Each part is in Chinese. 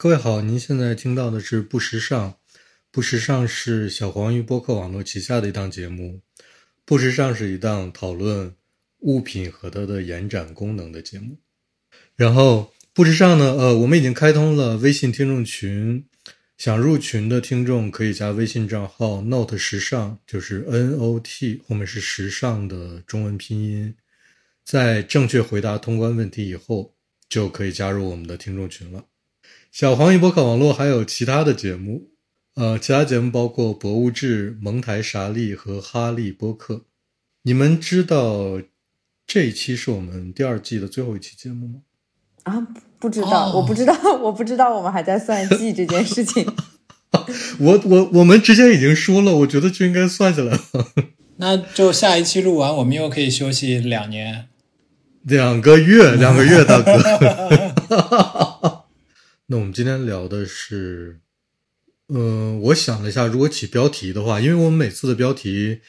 各位好，您现在听到的是不时尚。不时尚是小黄鱼播客网络旗下的一档节目。不时尚是一档讨论物品和它的延展功能的节目。然后不时尚呢，呃，我们已经开通了微信听众群，想入群的听众可以加微信账号 “note 时尚”，就是 N O T 后面是时尚的中文拼音。在正确回答通关问题以后，就可以加入我们的听众群了。小黄鱼播客网络还有其他的节目，呃，其他节目包括《博物志》、蒙台傻利和哈利播客。你们知道这一期是我们第二季的最后一期节目吗？啊，不知道，我不知道，我不知道，我们还在算计这件事情。我我我们之前已经说了，我觉得就应该算下来了。那就下一期录完，我们又可以休息两年，两个月，两个月，大哥。那我们今天聊的是，嗯，我想了一下，如果起标题的话，因为我们每次的标题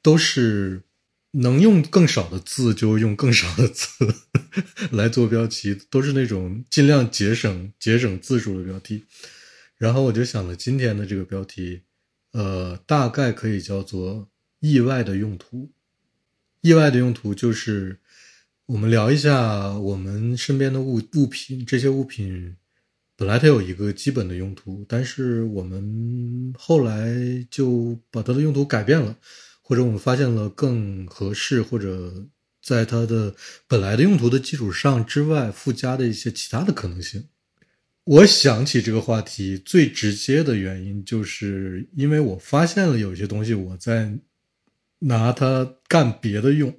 都是能用更少的字就用更少的字 来做标题，都是那种尽量节省节省字数的标题。然后我就想了今天的这个标题，呃，大概可以叫做“意外的用途”。意外的用途就是我们聊一下我们身边的物物品，这些物品。本来它有一个基本的用途，但是我们后来就把它的用途改变了，或者我们发现了更合适，或者在它的本来的用途的基础上之外附加的一些其他的可能性。我想起这个话题最直接的原因，就是因为我发现了有些东西我在拿它干别的用，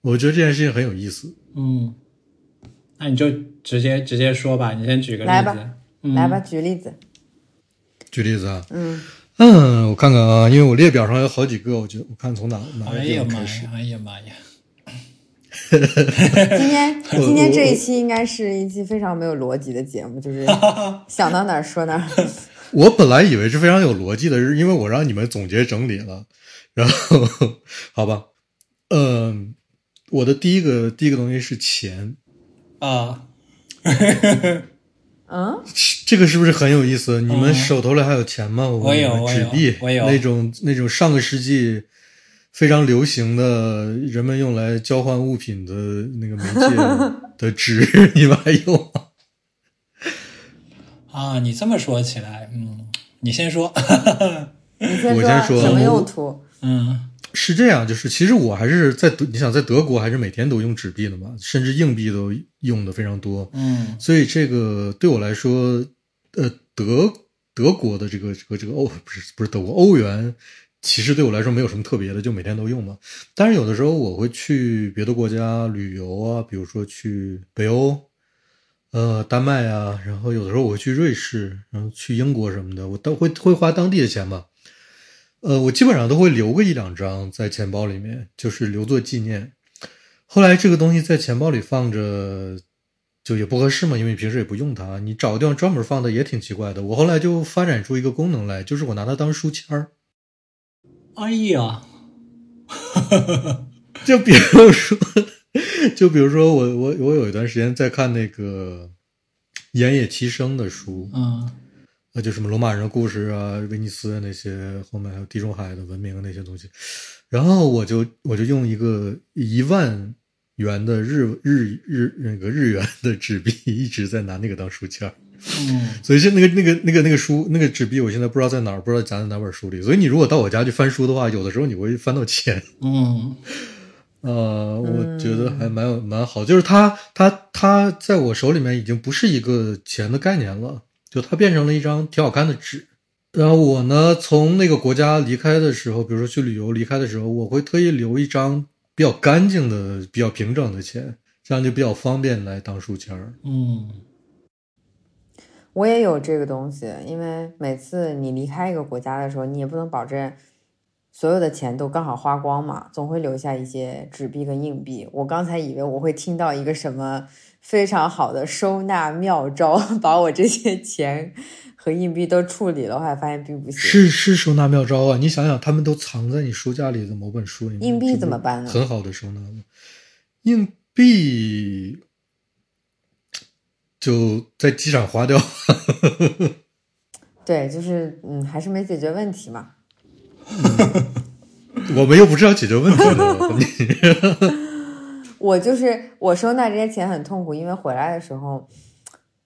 我觉得这件事情很有意思。嗯。那你就直接直接说吧，你先举个例子。来吧，来吧，举例子。举例子啊？嗯嗯，我看看啊，因为我列表上有好几个，我就我看从哪哪个地方开始。哎呀妈呀！今天今天这一期应该是一期非常没有逻辑的节目，就是 想到哪儿说哪儿。我本来以为是非常有逻辑的，是因为我让你们总结整理了，然后好吧，嗯，我的第一个第一个东西是钱。啊，嗯，这个是不是很有意思？你们手头里还有钱吗？我有，纸币，我有那种那种上个世纪非常流行的人们用来交换物品的那个媒介 的纸，你们还有吗？啊，你这么说起来，嗯，你先说，你先说什么用途？嗯。是这样，就是其实我还是在德，你想在德国还是每天都用纸币的嘛，甚至硬币都用的非常多。嗯，所以这个对我来说，呃，德德国的这个这个这个欧不是不是德国欧元，其实对我来说没有什么特别的，就每天都用嘛。但是有的时候我会去别的国家旅游啊，比如说去北欧，呃，丹麦啊，然后有的时候我会去瑞士，然后去英国什么的，我都会会花当地的钱嘛。呃，我基本上都会留个一两张在钱包里面，就是留作纪念。后来这个东西在钱包里放着，就也不合适嘛，因为平时也不用它。你找个地方专门放的也挺奇怪的。我后来就发展出一个功能来，就是我拿它当书签儿。哎呀，就比如说，就比如说我我我有一段时间在看那个岩野七生的书，嗯。那就什么罗马人的故事啊，威尼斯那些，后面还有地中海的文明那些东西，然后我就我就用一个一万元的日日日那个日元的纸币，一直在拿那个当书签儿。嗯，所以是那个那个那个那个书那个纸币，我现在不知道在哪儿，不知道夹在哪本书里。所以你如果到我家去翻书的话，有的时候你会翻到钱。嗯，呃，我觉得还蛮有蛮好，就是它它它在我手里面已经不是一个钱的概念了。就它变成了一张挺好看的纸，然后我呢，从那个国家离开的时候，比如说去旅游离开的时候，我会特意留一张比较干净的、比较平整的钱，这样就比较方便来当书签儿。嗯，我也有这个东西，因为每次你离开一个国家的时候，你也不能保证所有的钱都刚好花光嘛，总会留下一些纸币跟硬币。我刚才以为我会听到一个什么。非常好的收纳妙招，把我这些钱和硬币都处理了，我还发现并不行。是是收纳妙招啊！你想想，他们都藏在你书架里的某本书里面。硬币怎么办呢？很好的收纳硬币，就在机场花掉。对，就是嗯，还是没解决问题嘛。我们又不是要解决问题的，我就是我收纳这些钱很痛苦，因为回来的时候，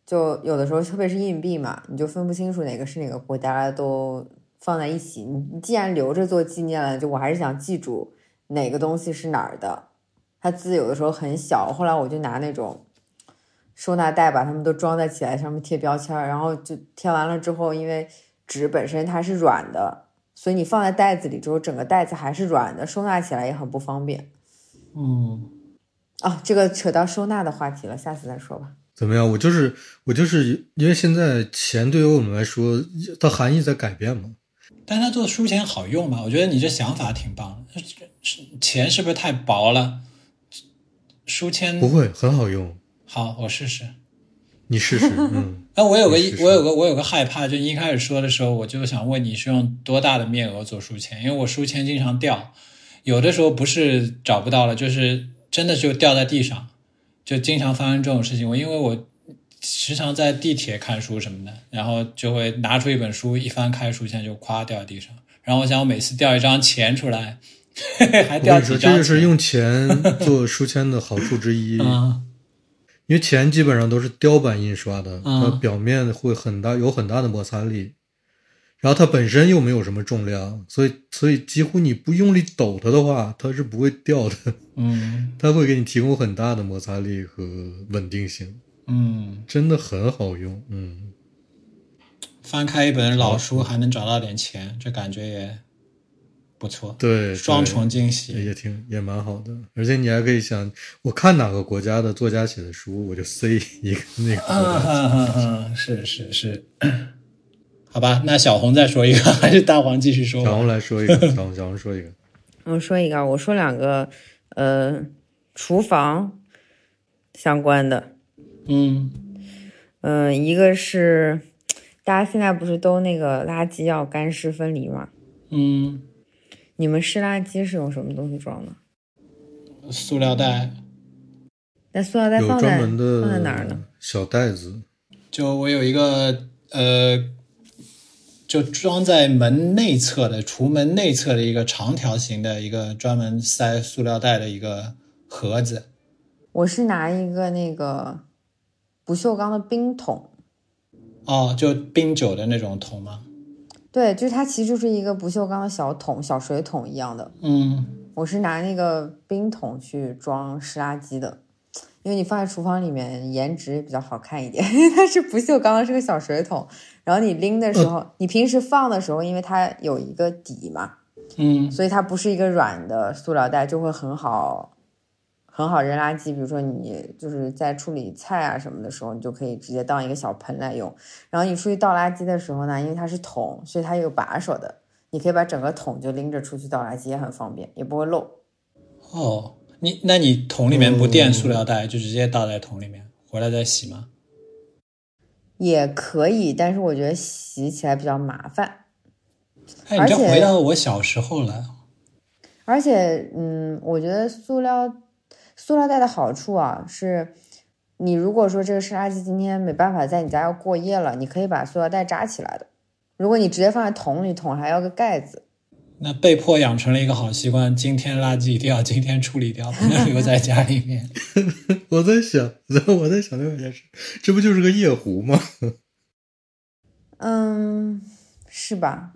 就有的时候特别是硬币嘛，你就分不清楚哪个是哪个国家，都放在一起。你既然留着做纪念了，就我还是想记住哪个东西是哪儿的。它字有的时候很小，后来我就拿那种收纳袋把它们都装在起来，上面贴标签，然后就贴完了之后，因为纸本身它是软的，所以你放在袋子里之后，整个袋子还是软的，收纳起来也很不方便。嗯，啊，这个扯到收纳的话题了，下次再说吧。怎么样？我就是我就是因为现在钱对于我们来说，它含义在改变嘛。但它做书签好用吗？我觉得你这想法挺棒的。是钱是不是太薄了？书签不会很好用，好，我试试。你试试，嗯。那我有个你试试我有个我有个害怕，就一开始说的时候，我就想问你是用多大的面额做书签？因为我书签经常掉，有的时候不是找不到了，就是真的就掉在地上，就经常发生这种事情。我因为我时常在地铁看书什么的，然后就会拿出一本书，一翻开书签就咵掉在地上。然后我想，我每次掉一张钱出来，还掉我跟你说，几张钱，这就是用钱做书签的好处之一。嗯因为钱基本上都是雕版印刷的，嗯它表面会很大，有很大的摩擦力，然后它本身又没有什么重量，所以所以几乎你不用力抖它的话，它是不会掉的，嗯它会给你提供很大的摩擦力和稳定性，嗯，真的很好用。嗯，翻开一本老书还能找到点钱，这感觉也不错。对，双重惊喜。也挺也蛮好的，而且你还可以想，我看哪个国家的作家写的书，我就塞一个那个国嗯家。嗯嗯嗯，是是是，好吧，那小红再说一个，还是大黄继续说？小红来说一个，小红小红说一个，我说一个，我说两个，呃，厨房相关的，嗯嗯、一个是大家现在不是都那个垃圾要干湿分离吗？嗯，你们湿垃圾是用什么东西装的？塑料袋，那塑料袋放在放在哪儿呢？小袋子，就我有一个呃，就装在门内侧的厨门内侧的一个长条形的一个专门塞塑料袋的一个盒子。我是拿一个那个不锈钢的冰桶，哦，就冰酒的那种桶吗？对，就是它其实就是一个不锈钢的小桶，小水桶一样的。嗯我是拿那个冰桶去装湿垃圾的，因为你放在厨房里面，颜值也比较好看一点。因为它是不锈钢的，是个小水桶，然后你拎的时候，你平时放的时候，因为它有一个底嘛，嗯所以它不是一个软的塑料袋，就会很好很好扔垃圾。比如说你就是在处理菜啊什么的时候，你就可以直接当一个小盆来用。然后你出去倒垃圾的时候呢，因为它是桶，所以它有把手的，你可以把整个桶就拎着出去倒垃圾，也很方便，也不会漏。哦，你那你桶里面不垫塑料袋，就直接倒在桶里面，回来再洗吗？也可以，但是我觉得洗起来比较麻烦。哎，你这回到我小时候了。而且，嗯，我觉得塑料塑料袋的好处啊，是你如果说这个湿垃圾今天没办法在你家要过夜了，你可以把塑料袋扎起来的。如果你直接放在桶里，桶还要个盖子。那被迫养成了一个好习惯，今天垃圾一定要今天处理掉，不能留在家里面。我在想，我在想另外一件事，这不就是个夜壶吗？嗯，是吧？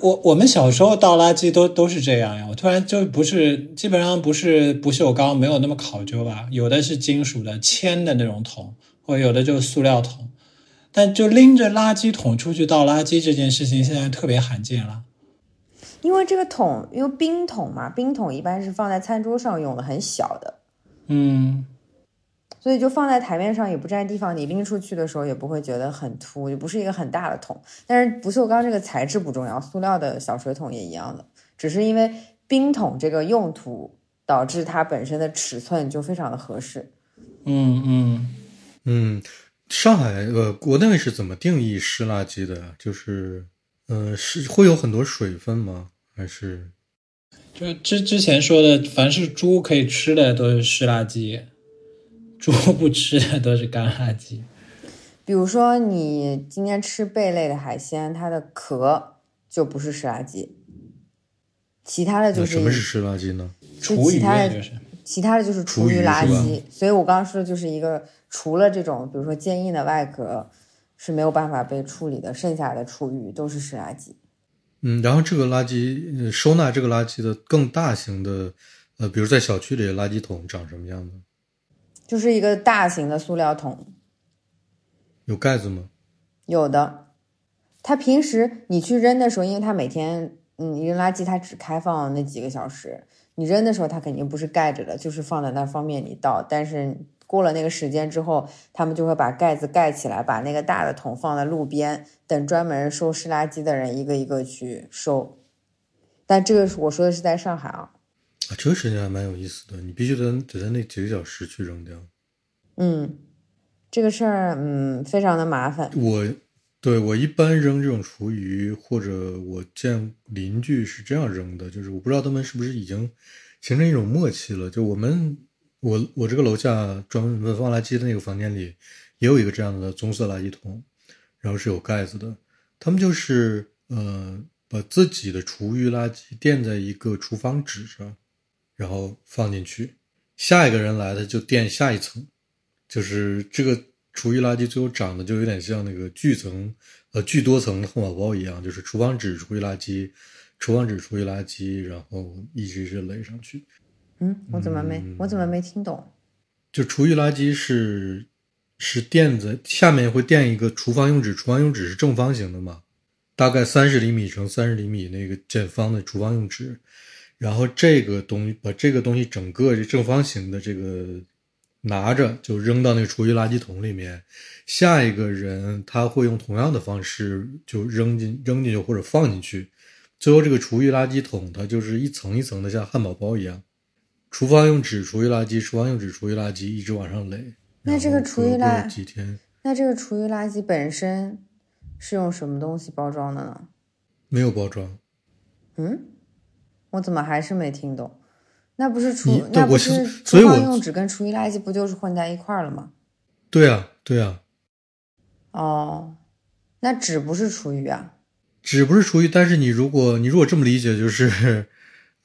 我我们小时候倒垃圾都都是这样呀。我突然就不是，基本上不是不锈钢，没有那么考究吧。有的是金属的铅的那种桶，或者有的就是塑料桶。但就拎着垃圾桶出去倒垃圾这件事情，现在特别罕见了。因为这个桶，因为冰桶嘛，冰桶一般是放在餐桌上用的，很小的，嗯，所以就放在台面上也不占地方，你拎出去的时候也不会觉得很突，就不是一个很大的桶。但是不锈钢这个材质不重要，塑料的小水桶也一样的，只是因为冰桶这个用途导致它本身的尺寸就非常的合适。嗯嗯，嗯，上海呃，国内是怎么定义湿垃圾的？就是呃，是会有很多水分吗？还是就之之前说的，凡是猪可以吃的都是湿垃圾，猪不吃的都是干垃圾。比如说你今天吃贝类的海鲜，它的壳就不是湿垃圾，其他的就是什么是湿垃圾呢？厨余垃圾就是其他的就是厨余垃圾，所以我刚刚说的就是一个除了这种，比如说坚硬的外壳是没有办法被处理的，剩下的厨余都是湿垃圾。嗯，然后这个垃圾呃收纳这个垃圾的更大型的，呃，比如在小区里的垃圾桶长什么样的？就是一个大型的塑料桶，有盖子吗？有的。它平时你去扔的时候，因为它每天嗯你扔垃圾它只开放那几个小时，你扔的时候它肯定不是盖着的，就是放在那儿方便你倒。但是过了那个时间之后，他们就会把盖子盖起来，把那个大的桶放在路边，等专门收湿垃圾的人一个一个去收。但这个我说的是在上海啊，啊，这个事情还蛮有意思的，你必须得得在那几个小时去扔掉。嗯，这个事儿嗯非常的麻烦。我对我一般扔这种厨余，或者我见邻居是这样扔的，就是我不知道他们是不是已经形成一种默契了。就我们我我这个楼下专门放垃圾的那个房间里，也有一个这样的棕色垃圾桶，然后是有盖子的。他们就是呃把自己的厨余垃圾垫在一个厨房纸上，然后放进去，下一个人来的就垫下一层，就是这个厨余垃圾最后长得就有点像那个巨层呃巨多层的汉堡包一样，就是厨房纸厨余垃圾，厨房纸厨余垃圾，然后一直一直垒上去。嗯，我怎么没我怎么没听懂？就厨余垃圾是是垫子下面会垫一个厨房用纸，厨房用纸是正方形的嘛，大概三十厘米乘三十厘米那个见方的厨房用纸，然后这个东西把这个东西整个这正方形的这个拿着就扔到那个厨余垃圾桶里面，下一个人他会用同样的方式就扔进扔进去或者放进去，最后这个厨余垃圾桶它就是一层一层的像汉堡包一样。厨房用纸、厨余垃圾、厨房用纸、厨余垃圾一直往上垒。那这个厨余垃圾几天那这个厨余垃圾本身是用什么东西包装的呢？没有包装，嗯，我怎么还是没听懂？那不是厨那不是是所以我厨房用纸跟厨余垃圾不就是混在一块儿了吗？对啊，对啊，哦，那纸不是厨余啊？纸不是厨余，但是你如果你如果这么理解，就是，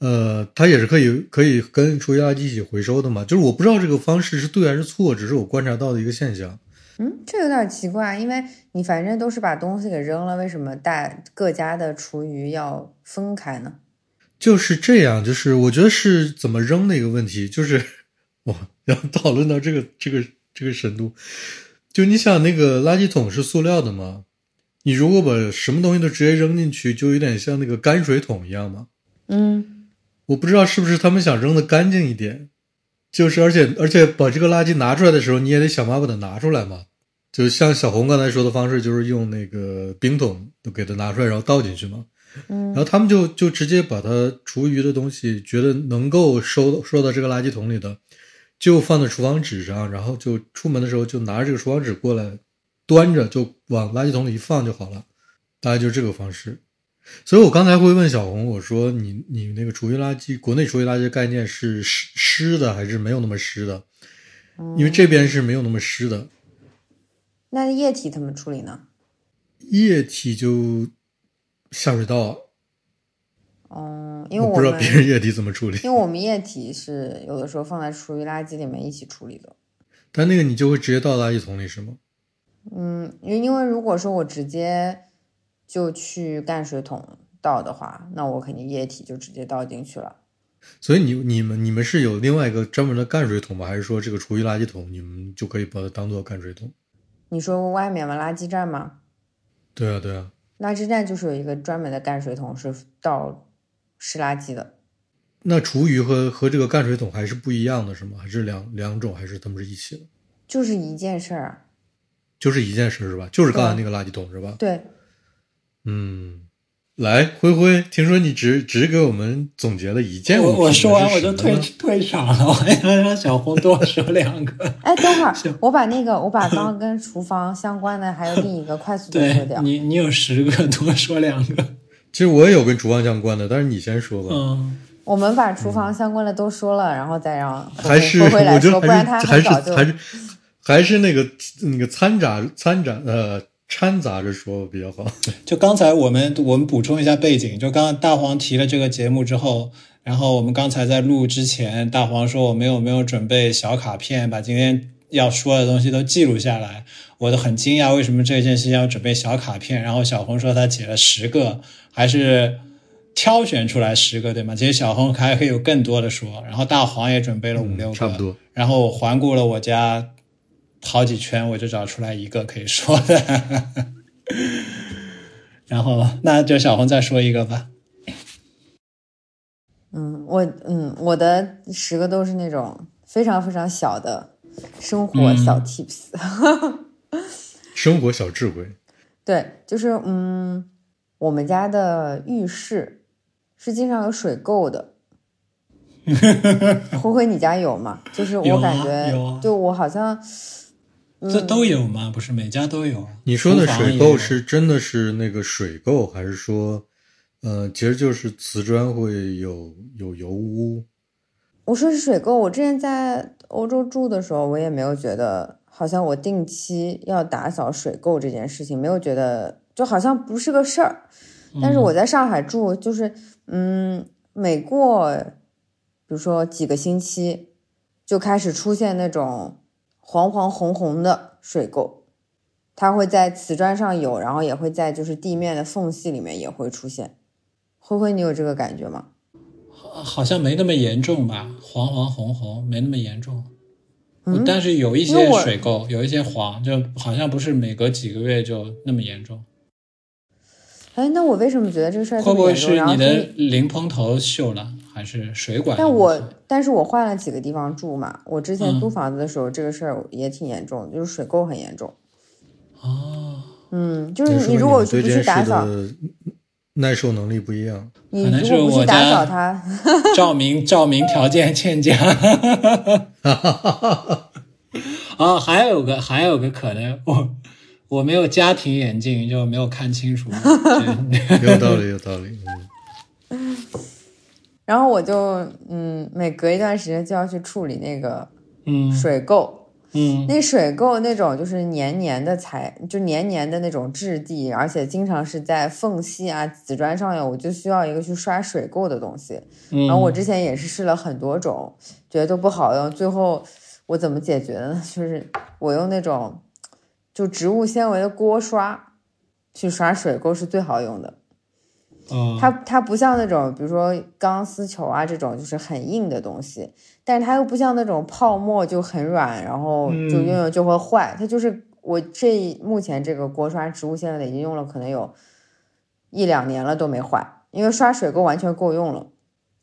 呃，它也是可以可以跟厨余垃圾一起回收的嘛。就是我不知道这个方式是对还是错，只是我观察到的一个现象。嗯，这有点奇怪，因为你反正都是把东西给扔了，为什么大各家的厨余要分开呢？就是这样，就是我觉得是怎么扔的一个问题，就是 哇，要讨论到这个这个这个深度，就你想那个垃圾桶是塑料的嘛，你如果把什么东西都直接扔进去，就有点像那个泔水桶一样嘛。嗯，我不知道是不是他们想扔的干净一点，就是而且而且把这个垃圾拿出来的时候，你也得想办法把它拿出来嘛。就像小红刚才说的方式，就是用那个冰桶都给它拿出来，然后倒进去嘛。嗯然后他们就就直接把它厨余的东西，觉得能够收收到这个垃圾桶里的，就放在厨房纸上，然后就出门的时候就拿着这个厨房纸过来，端着就往垃圾桶里一放就好了，大概就这个方式。所以我刚才会问小红，我说你你那个厨余垃圾，国内厨余垃圾概念是湿湿的还是没有那么湿的？因为这边是没有那么湿的，那液体怎么处理呢？液体就下水道，嗯，因为我我不知道别人液体怎么处理。因为我们液体是有的时候放在厨余垃圾里面一起处理的。但那个你就会直接倒垃圾桶里是吗？嗯，因因为如果说我直接就去干水桶倒的话，那我肯定液体就直接倒进去了。所以你你们你们是有另外一个专门的泔水桶吗？还是说这个厨余垃圾桶你们就可以把它当做泔水桶？你说外面嘛，垃圾站吗，对啊对啊，垃圾站就是有一个专门的泔水桶是倒湿垃圾的。那厨余和和这个泔水桶还是不一样的，是吗？还是两两种，还是他们是一起的？就是一件事儿啊，就是一件事是吧？就是刚才那个垃圾桶是吧？对，嗯，来，灰灰，听说你只只给我们总结了一件物我品，我说完我就退 退场了，我还要让小红多说两个。哎，等会儿我把那个我把刚刚跟厨房相关的还有另一个快速的说掉。你，你有十个，多说两个。其实我也有跟厨房相关的，但是你先说吧。嗯，我们把厨房相关的都说了，然后再让还是回来说，不然他就还是还是那个那个掺杂掺杂呃掺杂着说比较好。就刚才我们我们补充一下背景，就刚刚大黄提了这个节目之后，然后我们刚才在录之前，大黄说我们有没有准备小卡片，把今天要说的东西都记录下来。我都很惊讶，为什么这件事情要准备小卡片？然后小红说他写了十个，还是挑选出来十个，对吗？其实小红还可以有更多的说。然后大黄也准备了五六个，差不多。然后我环顾了我家好几圈，我就找出来一个可以说的。然后那就小红再说一个吧。嗯，我嗯我的十个都是那种非常非常小的生活小 tips。生活小智慧，对，就是嗯，我们家的浴室是经常有水垢的。灰灰，你家有吗？就是我感觉，就我好像，这都有吗？不是每家都有。你说的水垢是真的是那个水垢，还是说，呃，其实就是瓷砖会有有油污？我说是水垢。我之前在欧洲住的时候，我也没有觉得。好像我定期要打扫水垢这件事情，没有觉得就好像不是个事儿。但是我在上海住，就是嗯，每过比如说几个星期，就开始出现那种黄黄红红的水垢，它会在瓷砖上有，然后也会在就是地面的缝隙里面也会出现。灰灰，你有这个感觉吗？好像没那么严重吧，黄黄红红没那么严重。嗯，但是有一些水垢，有一些黄，就好像不是每隔几个月就那么严重。哎，那我为什么觉得这个事儿会不会是你的淋蓬头锈了，还是水管？但我但是我换了几个地方住嘛，我之前租房子的时候，这个事儿也挺严重，就是水垢很严重。哦，嗯，就是你如果不去打扫，耐受能力不一样。你如果不去打扫它，照明照明条件欠佳。啊，还有个还有个可能，我我没有家庭眼镜，就没有看清楚。有道理，有道理。嗯。然后我就嗯，每隔一段时间就要去处理那个嗯水垢。嗯，那水垢那种就是黏黏的材，就黏黏的那种质地，而且经常是在缝隙啊、瓷砖上面，我就需要一个去刷水垢的东西。然后我之前也是试了很多种，觉得都不好用。最后我怎么解决的呢？就是我用那种就植物纤维的锅刷去刷水垢是最好用的。它它不像那种比如说钢丝球啊这种就是很硬的东西。但是它又不像那种泡沫就很软，然后就用用就会坏。它就是我这目前这个锅刷植物纤维的已经用了可能有一两年了都没坏，因为刷水垢完全够用了。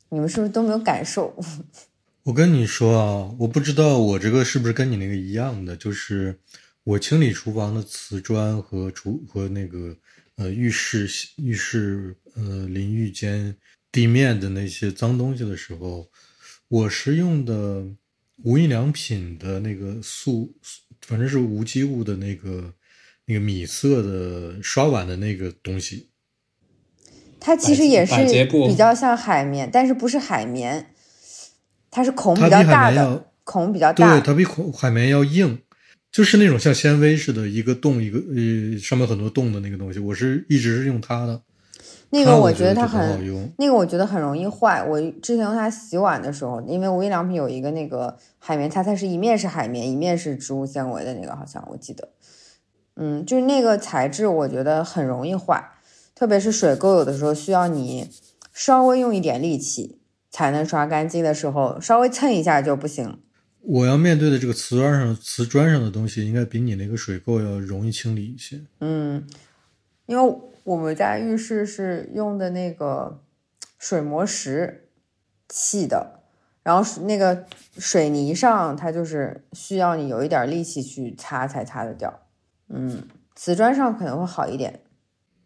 你们是不是都没有感受？我跟你说啊，我不知道我这个是不是跟你那个一样的，就是我清理厨房的瓷砖和厨和那个呃浴室浴室呃淋浴间地面的那些脏东西的时候。我是用的无印良品的那个素，反正是无机物的那个那个米色的刷碗的那个东西。它其实也是比较像海绵，但是不是海绵，它是孔比较大的，孔比较大。对，它比孔海绵要硬，就是那种像纤维似的，一个洞一个呃上面很多洞的那个东西。我是一直是用它的。那个我觉得它很，那个我觉得很容易坏。我之前用它洗碗的时候，因为无印良品有一个那个海绵擦，它是一面是海绵，一面是植物纤维的那个，好像我记得。嗯，就是那个材质，我觉得很容易坏，特别是水垢，有的时候需要你稍微用一点力气才能刷干净的时候，稍微蹭一下就不行。我要面对的这个瓷砖上瓷砖上的东西，应该比你那个水垢要容易清理一些。嗯，因为。我们家浴室是用的那个水磨石砌的，然后那个水泥上它就是需要你有一点力气去擦才擦得掉。嗯，瓷砖上可能会好一点。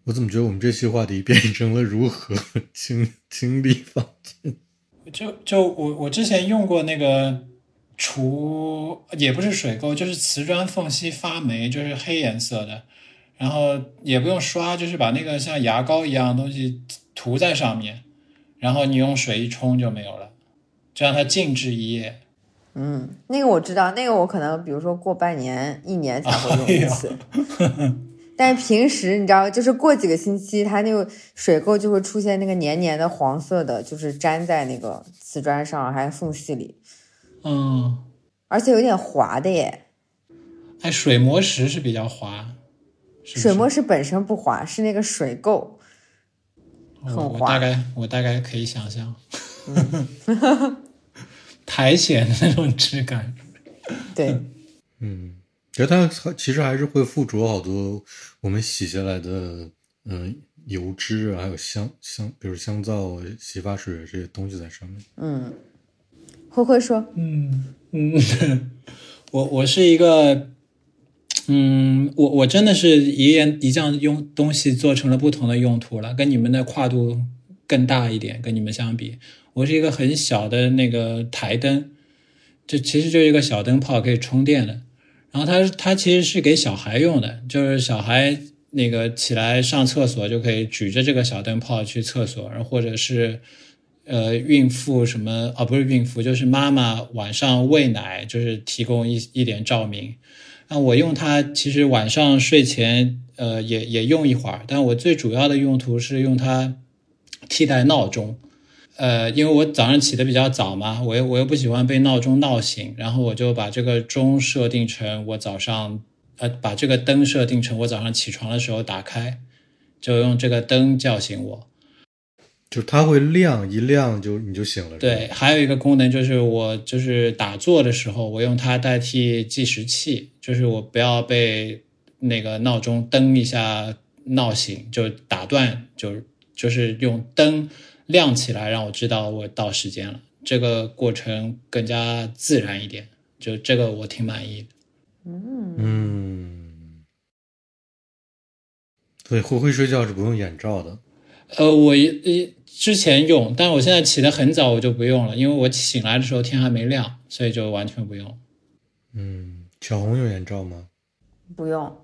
我怎么觉得我们这期话题变成了如何清清理房间？就就我我之前用过那个除也不是水垢，就是瓷砖缝隙发霉，就是黑颜色的。然后也不用刷，就是把那个像牙膏一样的东西涂在上面，然后你用水一冲就没有了，就让它静置一夜。嗯，那个我知道，那个我可能比如说过半年、一年才会用一次。但是平时你知道，就是过几个星期，它那个水垢就会出现那个黏黏的黄色的，就是粘在那个瓷砖上还有缝隙里，嗯，而且有点滑的耶。哎，水磨石是比较滑，是不是水磨石本身不滑，是那个水垢。很滑我滑大概我大概可以想象，苔藓的那种质感。对，嗯，觉得它其实还是会附着好多我们洗下来的嗯、油脂啊，还有香香，比如香皂、洗发水这些东西在上面。嗯，灰灰说，嗯嗯，我我是一个，嗯，我我真的是一样一样用东西做成了不同的用途了，跟你们的跨度更大一点，跟你们相比，我是一个很小的那个台灯，这其实就是一个小灯泡，可以充电的。然后它它其实是给小孩用的，就是小孩那个起来上厕所就可以举着这个小灯泡去厕所，然或者是呃孕妇什么啊不是孕妇，就是妈妈晚上喂奶，就是提供一一点照明。那我用它其实晚上睡前呃也也用一会儿，但我最主要的用途是用它替代闹钟。呃，因为我早上起得比较早嘛，我又我又不喜欢被闹钟闹醒，然后我就把这个钟设定成我早上，呃，把这个灯设定成我早上起床的时候打开，就用这个灯叫醒我。就是它会亮，一亮就你就醒了。对，，还有一个功能就是我就是打坐的时候，我用它代替计时器，就是我不要被那个闹钟噔一下闹醒，就打断，就就是用灯亮起来，让我知道我到时间了。这个过程更加自然一点，就这个我挺满意的。嗯，对，会会睡觉是不用眼罩的。呃，我一一之前用，但我现在起得很早，我就不用了，因为我醒来的时候天还没亮，所以就完全不用。嗯，小红用眼罩吗？不用，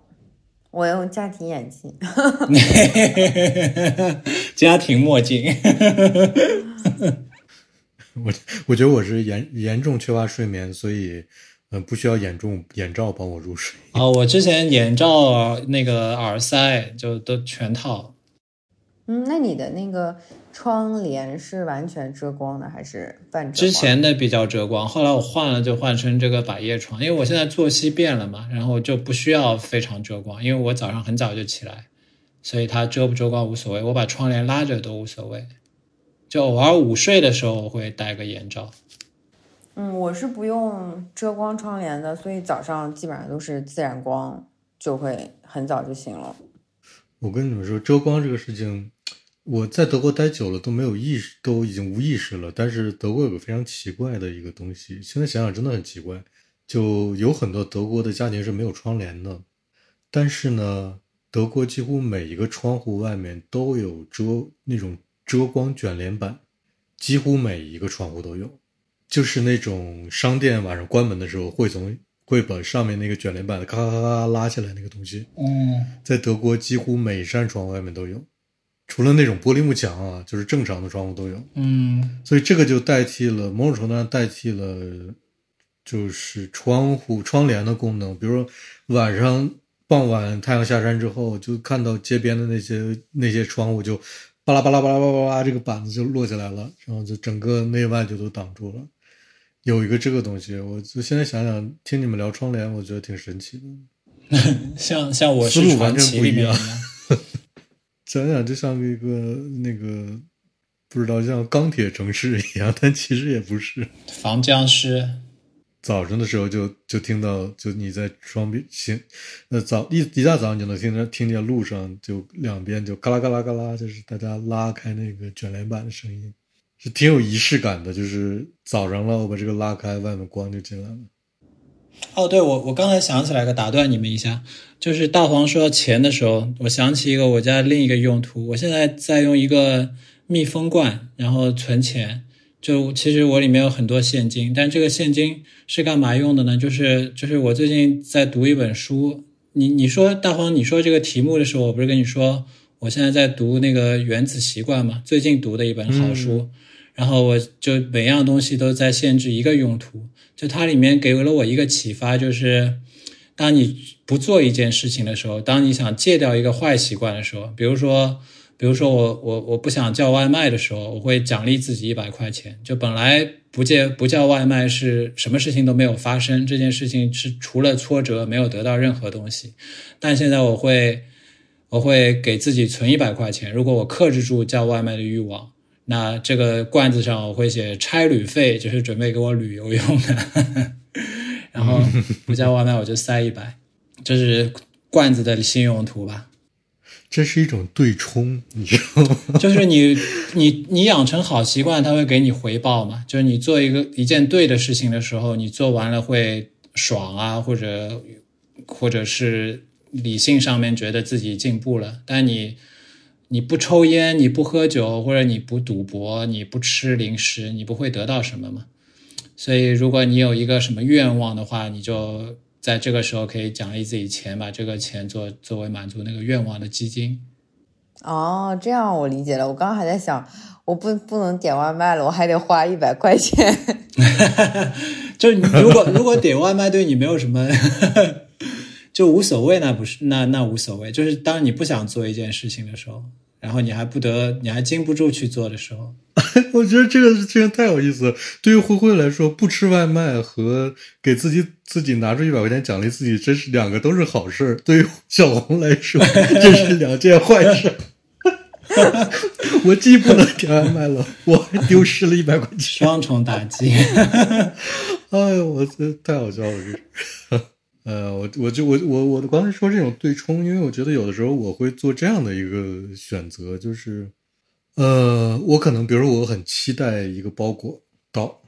我用家庭眼镜。家庭墨镜。我我觉得我是严严重缺乏睡眠，所以嗯不需要眼重眼罩帮我入睡。哦，我之前眼罩、那个耳塞就都全套。嗯，那你的那个窗帘是完全遮光的还是半遮？之前的比较遮光，后来我换了就换成这个百叶窗，因为我现在作息变了嘛，然后就不需要非常遮光，因为我早上很早就起来，所以它遮不遮光无所谓，我把窗帘拉着都无所谓。就偶尔午睡的时候我会戴个眼罩。嗯，我是不用遮光窗帘的，所以早上基本上都是自然光，就会很早就醒了。我跟你们说，遮光这个事情，我在德国待久了都没有意识，都已经无意识了。但是德国有个非常奇怪的一个东西，现在想想真的很奇怪，就有很多德国的家庭是没有窗帘的，但是呢，德国几乎每一个窗户外面都有遮那种遮光卷帘板，几乎每一个窗户都有，就是那种商店晚上关门的时候会从会把上面那个卷帘板咔咔咔咔拉下来那个东西。嗯在德国几乎每扇窗外面都有，除了那种玻璃幕墙啊，就是正常的窗户都有。嗯所以这个就代替了某种程度上代替了，就是窗户窗帘的功能。比如说晚上傍晚太阳下山之后，就看到街边的那些那些窗户就巴拉巴拉巴拉巴拉巴拉，这个板子就落下来了，然后就整个内外就都挡住了。有一个这个东西，我就现在想想，听你们聊窗帘，我觉得挺神奇的。像像我是完传奇全不一样。想想就像一个那个不知道像钢铁城市一样，但其实也不是。防僵尸，早晨的时候就就听到，就你在窗边行，那早一一大早你就能听着听见路上就两边就嘎啦嘎啦嘎啦，就是大家拉开那个卷帘板的声音，是挺有仪式感的。就是早上了，我把这个拉开，外面光就进来了。哦，对，我我刚才想起来个，打断你们一下，就是大黄说到钱的时候，我想起一个我家另一个用途，我现在在用一个密封罐，然后存钱。就其实我里面有很多现金，但这个现金是干嘛用的呢？就是就是我最近在读一本书，你你说大黄，你说这个题目的时候，我不是跟你说我现在在读那个《原子习惯》嘛，最近读的一本好书。然后我就每样东西都在限制一个用途。就它里面给了我一个启发，就是当你不做一件事情的时候，当你想戒掉一个坏习惯的时候，比如说，比如说我我我不想叫外卖的时候，我会奖励自己一百块钱。就本来不借不叫外卖是什么事情都没有发生，这件事情是除了挫折没有得到任何东西。但现在我会我会给自己存一百块钱，如果我克制住叫外卖的欲望。那这个罐子上我会写差旅费，就是准备给我旅游用的。然后不叫外卖我就塞一百，这是罐子的新用途吧？这是一种对冲，你知道吗？就是你你你养成好习惯，它会给你回报嘛？就是你做一个一件对的事情的时候，你做完了会爽啊，或者或者是理性上面觉得自己进步了，但你。你不抽烟，你不喝酒，或者你不赌博，你不吃零食，你不会得到什么吗？所以，如果你有一个什么愿望的话，你就在这个时候可以奖励自己钱，把这个钱做作为满足那个愿望的基金。哦，这样我理解了。我刚刚还在想，我不不能点外卖了，我还得花一百块钱。就如果如果点外卖对你没有什么。就无所谓，那不是那那无所谓。就是当你不想做一件事情的时候，然后你还不得，你还禁不住去做的时候，我觉得这个这个太有意思了。对于灰灰来说，不吃外卖和给自己自己拿出一百块钱奖励自己，这是两个都是好事。对于小红来说，这是两件坏事。我既不能点外卖了，我还丢失了一百块钱，双重打击。哎呦，我这太好笑了，这。呃，我我就我我我刚才说这种对冲，因为我觉得有的时候我会做这样的一个选择，就是，呃，我可能比如说我很期待一个包裹到，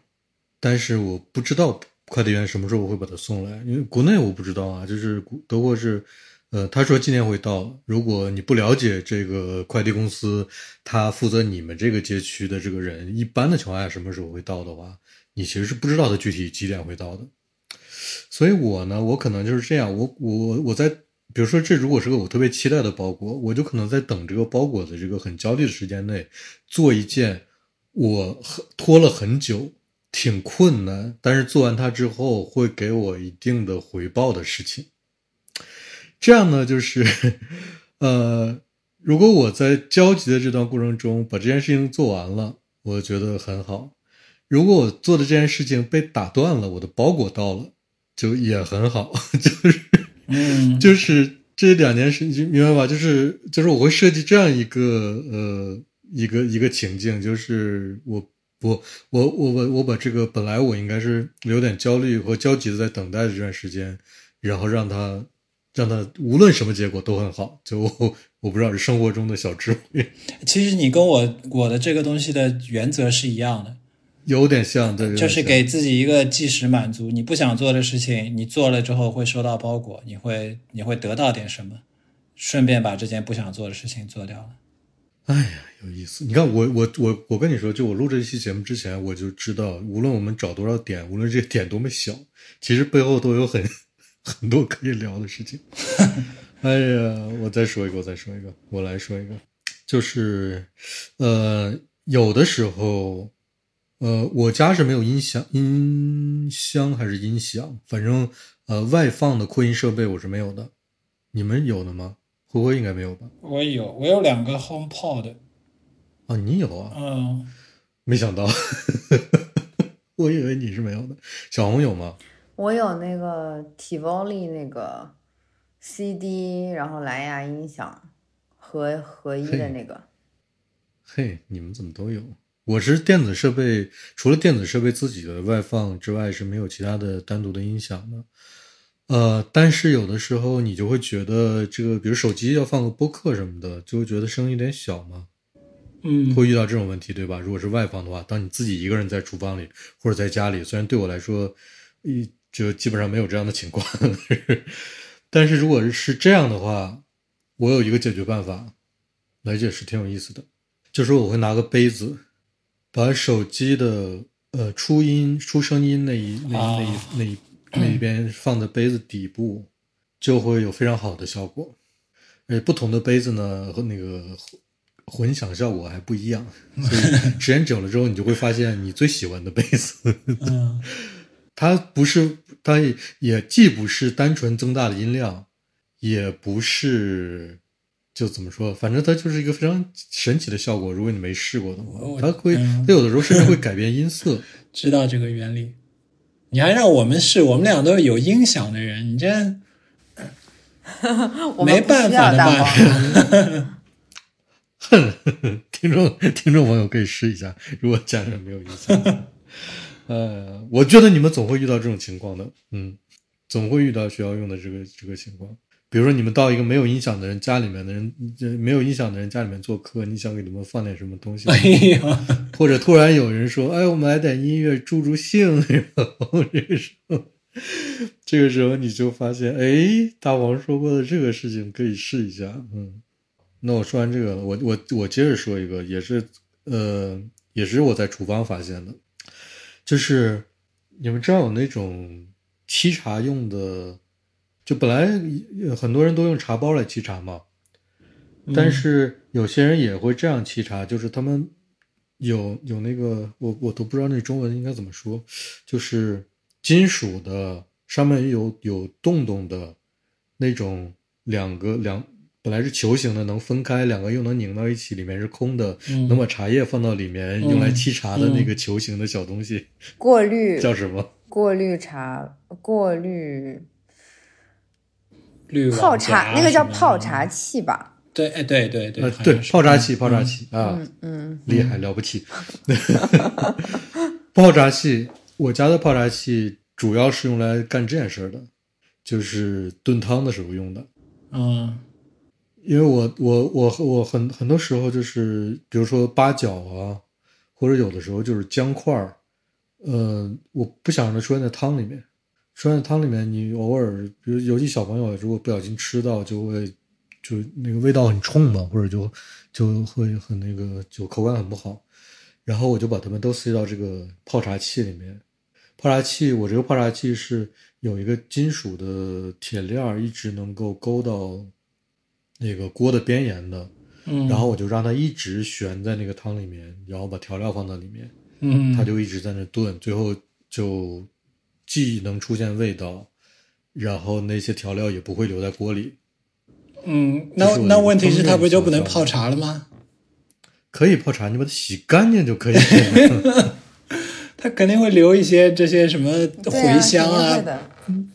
但是我不知道快递员什么时候会把它送来，因为国内我不知道啊，就是德国是，呃，他说今天会到，如果你不了解这个快递公司，他负责你们这个街区的这个人，一般的情况下什么时候会到的话，你其实是不知道他具体几点会到的。所以，我呢，我可能就是这样，我我我在，比如说，这如果是个我特别期待的包裹，我就可能在等这个包裹的这个很焦虑的时间内，做一件我拖了很久、挺困难，但是做完它之后会给我一定的回报的事情。这样呢，就是，呃，如果我在焦急的这段过程中把这件事情做完了，我觉得很好；如果我做的这件事情被打断了，我的包裹到了。就也很好，就是，嗯，就是这两年是，你明白吧？就是就是我会设计这样一个呃一个一个情境，就是我我我我我我把这个本来我应该是有点焦虑和焦急的在等待的这段时间，然后让他让他无论什么结果都很好。就我不知道是生活中的小智慧。其实你跟我我的这个东西的原则是一样的。有点像，对，就是给自己一个即时满足。你不想做的事情，你做了之后会收到包裹，你会你会得到点什么，顺便把这件不想做的事情做掉了。哎呀，有意思！你看，我我我我跟你说，就我录这期节目之前，我就知道，无论我们找多少点，无论这个点多么小，其实背后都有很 很多可以聊的事情。哎呀，我再说一个，我再说一个，我来说一个，就是呃，有的时候。呃，我家是没有音响、音箱还是音响，反正呃，外放的扩音设备我是没有的。你们有的吗？灰灰应该没有吧？我有，我有两个 HomePod。哦，你有啊？嗯，没想到，我以为你是没有的。小红有吗？我有那个 Tivoli 那个 CD，然后蓝牙音响合合一的那个。嘿，你们怎么都有？我是电子设备，除了电子设备自己的外放之外，是没有其他的单独的音响的。呃，但是有的时候你就会觉得，这个比如手机要放个播客什么的，就会觉得声音有点小嘛。嗯，会遇到这种问题，对吧？如果是外放的话，当你自己一个人在厨房里或者在家里，虽然对我来说，一就基本上没有这样的情况，但是如果是这样的话，我有一个解决办法，来解释挺有意思的，就是我会拿个杯子。把手机的呃出音出声音那一那那那那一边放在杯子底部，就会有非常好的效果。而且不同的杯子呢和那个混混响效果还不一样，所以时间久了之后，你就会发现你最喜欢的杯子，嗯 它不是，它也也既不是单纯增大的音量，也不是。就怎么说，反正它就是一个非常神奇的效果。如果你没试过的话，它会，嗯它有的时候甚至会改变音色。知道这个原理。你还让我们试，我们俩都是有音响的人，你这 没办法的办黄。听众听众朋友可以试一下，如果家人没有音响，呃，我觉得你们总会遇到这种情况的，嗯，总会遇到需要用的这个这个情况。比如说，你们到一个没有音响的人家里面的人，这没有音响的人家里面做客，你想给他们放点什么东西，哎呀，或者突然有人说：“哎，我们来点音乐助助兴。” 然后这个时候，这个时候你就发现，哎，大王说过的这个事情可以试一下。嗯，那我说完这个了，我我我接着说一个，也是呃，也是我在厨房发现的，就是你们知道有那种沏茶用的，就本来呃很多人都用茶包来沏茶嘛，但是有些人也会这样沏茶，就是他们有有那个我我都不知道那中文应该怎么说，就是金属的上面有有洞洞的那种两个两本来是球形的，能分开，两个又能拧到一起，里面是空的，嗯。能把茶叶放到里面、用来沏茶的那个球形的小东西、过滤。叫什么？过滤茶过滤滤网泡茶那个叫泡茶器吧？对，哎，对对对，呃，对泡茶器，泡茶器、啊，嗯嗯，厉害了不起！泡茶器，我家的泡茶器主要是用来干这件事儿的，就是炖汤的时候用的。嗯因为我我我我很很多时候就是，比如说八角啊，或者有的时候就是姜块儿，呃，我不想让它出现在汤里面。出现在汤里面，你偶尔，比如尤其小朋友，如果不小心吃到，就会就那个味道很冲嘛，或者就就会很那个，就口感很不好。然后我就把它们都塞到这个泡茶器里面。泡茶器，我这个泡茶器是有一个金属的铁链儿，一直能够勾到那个锅的边沿的，嗯，然后我就让它一直悬在那个汤里面，然后把调料放到里面，嗯，它就一直在那炖，最后就既能出现味道，然后那些调料也不会留在锅里，嗯，那那问题是它不就不能泡茶了吗？可以泡茶，你把它洗干净就可以了。它肯定会留一些这些什么茴香啊。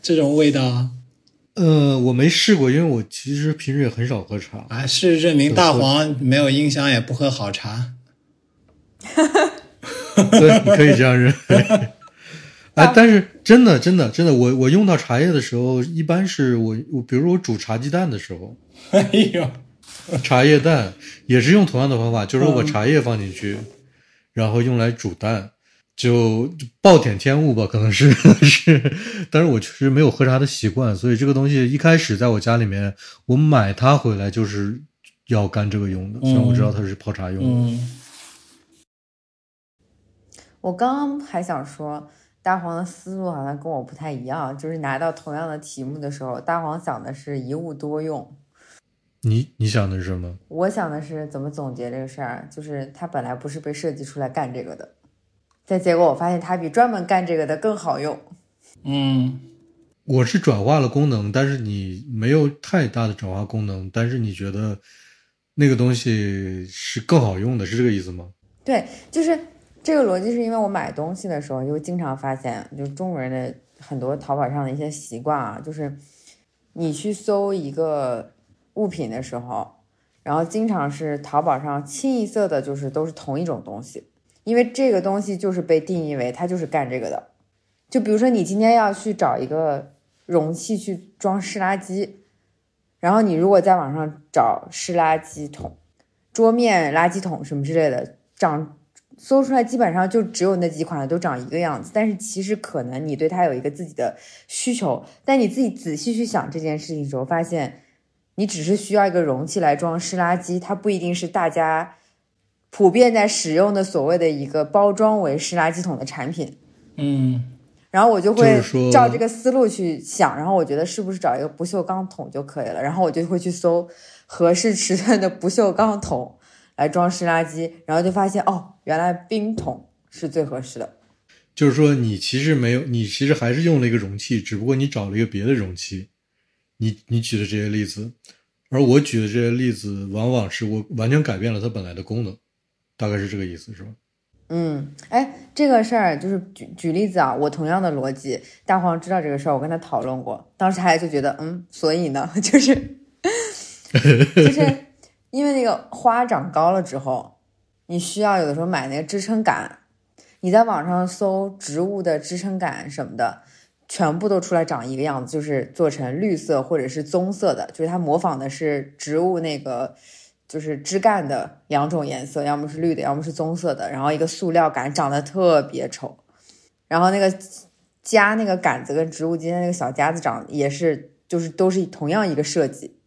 这种味道啊，呃，我没试过，因为我其实平时也很少喝茶。啊，事实证明大黄没有音箱也不喝好茶。对，你可以这样认为。哎，但是真的，真的，真的，我我用到茶叶的时候，一般是我我，比如我煮茶鸡蛋的时候，哎呦，茶叶蛋也是用同样的方法，就是我把茶叶放进去，然后用来煮蛋，就就暴殄天物吧，可能是是，但是我确实没有喝茶的习惯，所以这个东西一开始在我家里面，我买它回来就是要干这个用的，虽然我知道它是泡茶用的。嗯。我刚刚还想说，大黄的思路好像跟我不太一样，就是拿到同样的题目的时候，大黄想的是一物多用，你你想的是什么？我想的是怎么总结这个事儿，就是他本来不是被设计出来干这个的，但结果我发现它比专门干这个的更好用。嗯，我是转化了功能，但是你没有太大的转化功能，但是你觉得那个东西是更好用的，是这个意思吗？对，就是这个逻辑，是因为我买东西的时候，就经常发现，就是中国人的很多淘宝上的一些习惯啊，就是你去搜一个物品的时候，然后经常是淘宝上清一色的，就是都是同一种东西，因为这个东西就是被定义为它就是干这个的。就比如说，你今天要去找一个容器去装湿垃圾，然后你如果在网上找湿垃圾桶、桌面垃圾桶什么之类的，长搜出来基本上就只有那几款都长一个样子。但是其实可能你对它有一个自己的需求，但你自己仔细去想这件事情的时候，发现你只是需要一个容器来装湿垃圾，它不一定是大家普遍在使用的所谓的一个包装为湿垃圾桶的产品。嗯然后我就就会照这个思路去想，然后我觉得是不是找一个不锈钢桶就可以了，然后我就会去搜合适尺寸的不锈钢桶来装湿垃圾，然后就发现哦，原来冰桶是最合适的。就是说，你其实没有，你其实还是用了一个容器，只不过你找了一个别的容器。你你举的这些例子，而我举的这些例子，往往是我完全改变了它本来的功能，大概是这个意思，是吧？嗯，哎，这个事儿就是举举例子啊，我同样的逻辑，大黄知道这个事儿，我跟他讨论过，当时他就觉得，嗯，所以呢，就是 就是因为那个花长高了之后，你需要有的时候买那个支撑杆。你在网上搜植物的支撑杆什么的，全部都出来长一个样子，就是做成绿色或者是棕色的，就是它模仿的是植物那个就是枝干的两种颜色，要么是绿的，要么是棕色的。然后一个塑料杆长得特别丑，然后那个夹那个杆子跟植物间那个小夹子长也是，就是都是同样一个设计，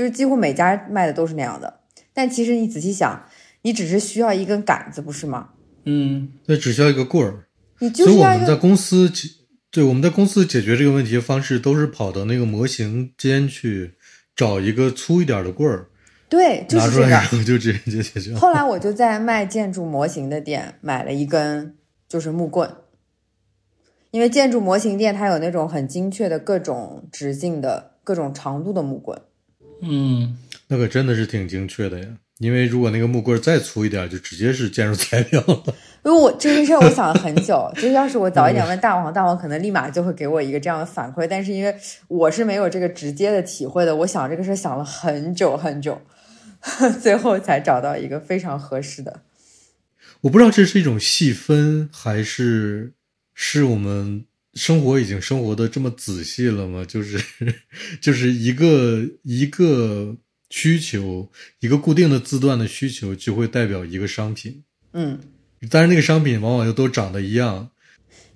就是几乎每家卖的都是那样的。但其实你仔细想，你只是需要一根杆子，不是吗？嗯，那只需要一个棍儿，你就所以是要我们在公司解，对我们在公司解决这个问题的方式，都是跑到那个模型间去找一个粗一点的棍儿，对，就是这个。出来然后就直接解决。后来我就在卖建筑模型的店买了一根，就是木棍，因为建筑模型店它有那种很精确的各种直径的各种长度的木棍。嗯，那可真的是挺精确的呀，因为如果那个木棍儿再粗一点，就直接是建筑材料了。因为我这件事我想了很久，就是要是我早一点问大王，大王可能立马就会给我一个这样的反馈。但是因为我是没有这个直接的体会的，我想这个事想了很久很久，最后才找到一个非常合适的。我不知道这是一种细分，还是是我们生活已经生活的这么仔细了吗？就是就是一个一个需求，一个固定的字段的需求，就会代表一个商品。嗯，但是那个商品往往又都长得一样。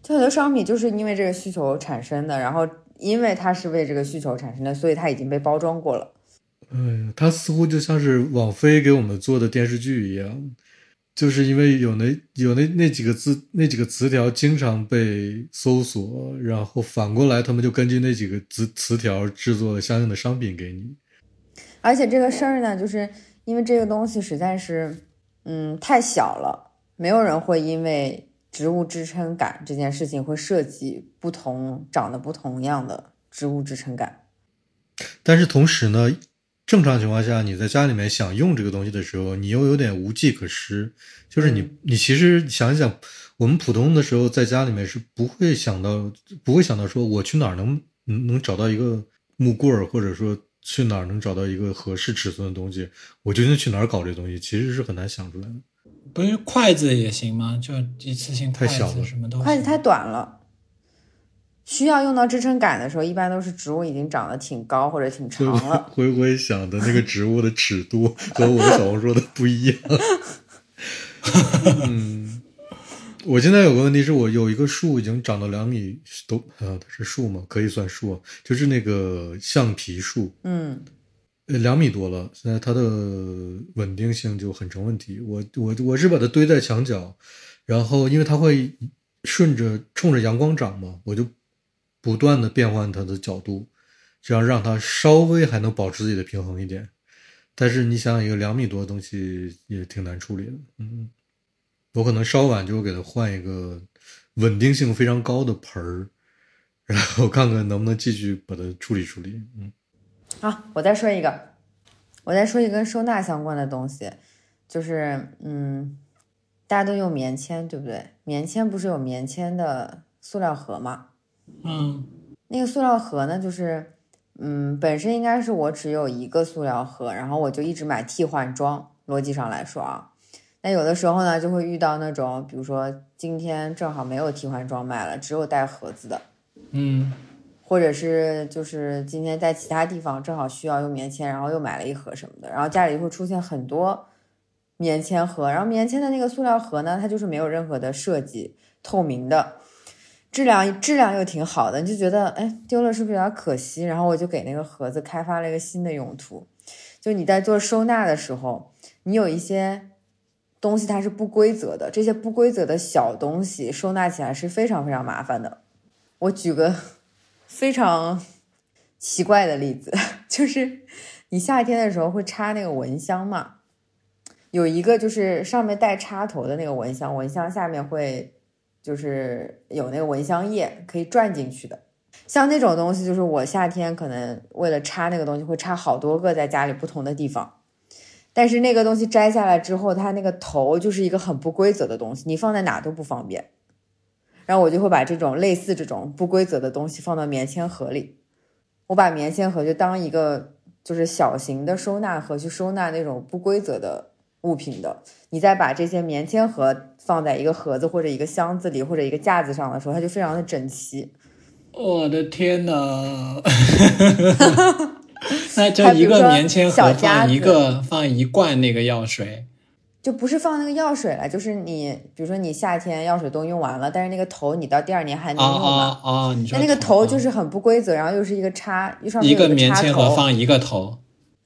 就很多商品就是因为这个需求产生的，然后因为它是为这个需求产生的，所以它已经被包装过了。哎呀，它似乎就像是网飞给我们做的电视剧一样，就是因为有那有那那几个字那几个词条经常被搜索，然后反过来他们就根据那几个词词条制作了相应的商品给你。而且这个事儿呢，就是因为这个东西实在是，嗯，太小了，没有人会因为植物支撑杆这件事情会设计不同长得不同样的植物支撑杆。但是同时呢，正常情况下你在家里面想用这个东西的时候，你又有点无计可施，就是你你其实想一想，我们普通的时候在家里面是不会想到不会想到说我去哪儿能能能找到一个木棍儿，或者说去哪儿能找到一个合适尺寸的东西，我究竟去哪儿搞这东西，其实是很难想出来的。不是筷子也行吗？就一次性筷太小了子什么都行筷子太短了，需要用到支撑杆的时候，一般都是植物已经长得挺高或者挺长回了。回回想的那个植物的尺度和我的小红书的不一样。嗯，我现在有个问题是我有一个树已经长到两米都啊，它是树吗？可以算树，就是那个橡皮树，嗯呃，两米多了，现在它的稳定性就很成问题。我我我是把它堆在墙角，然后因为它会顺着冲着阳光长嘛，我就不断的变换它的角度，这样让它稍微还能保持自己的平衡一点。但是你想想，一个两米多的东西也挺难处理的。嗯，我可能稍晚就给它换一个稳定性非常高的盆儿，然后看看能不能继续把它处理处理。嗯。好，我再说一个，我再说一个跟收纳相关的东西，就是嗯，大家都用棉签，对不对？棉签不是有棉签的塑料盒吗？嗯那个塑料盒呢，就是嗯，本身应该是我只有一个塑料盒，然后我就一直买替换装。逻辑上来说啊，那有的时候呢，就会遇到那种，比如说今天正好没有替换装卖了，只有带盒子的，嗯或者是就是今天在其他地方正好需要用棉签，然后又买了一盒什么的，然后家里会出现很多棉签盒，然后棉签的那个塑料盒呢，它就是没有任何的设计，透明的，质量质量又挺好的，你就觉得哎丢了是不是有点可惜？然后我就给那个盒子开发了一个新的用途，就你在做收纳的时候，你有一些东西它是不规则的，这些不规则的小东西收纳起来是非常非常麻烦的。我举个 非常奇怪的例子，就是你夏天的时候会插那个蚊香嘛？有一个就是上面带插头的那个蚊香，蚊香下面会就是有那个蚊香液可以转进去的。像那种东西，就是我夏天可能为了插那个东西，会插好多个在家里不同的地方。但是那个东西摘下来之后，它那个头就是一个很不规则的东西，你放在哪都不方便。然后我就会把这种类似这种不规则的东西放到棉签盒里，我把棉签盒就当一个就是小型的收纳盒去收纳那种不规则的物品的。你再把这些棉签盒放在一个盒子或者一个箱子里或者一个架子上的时候，它就非常的整齐。我的天呐！那就一个棉签盒放一个放一罐那个药水。就不是放那个药水了，就是你，比如说你夏天药水都用完了，但是那个头你到第二年还能用吗？啊那那个头就是很不规则，然后又是一个叉，又上面一个棉签盒放一个头。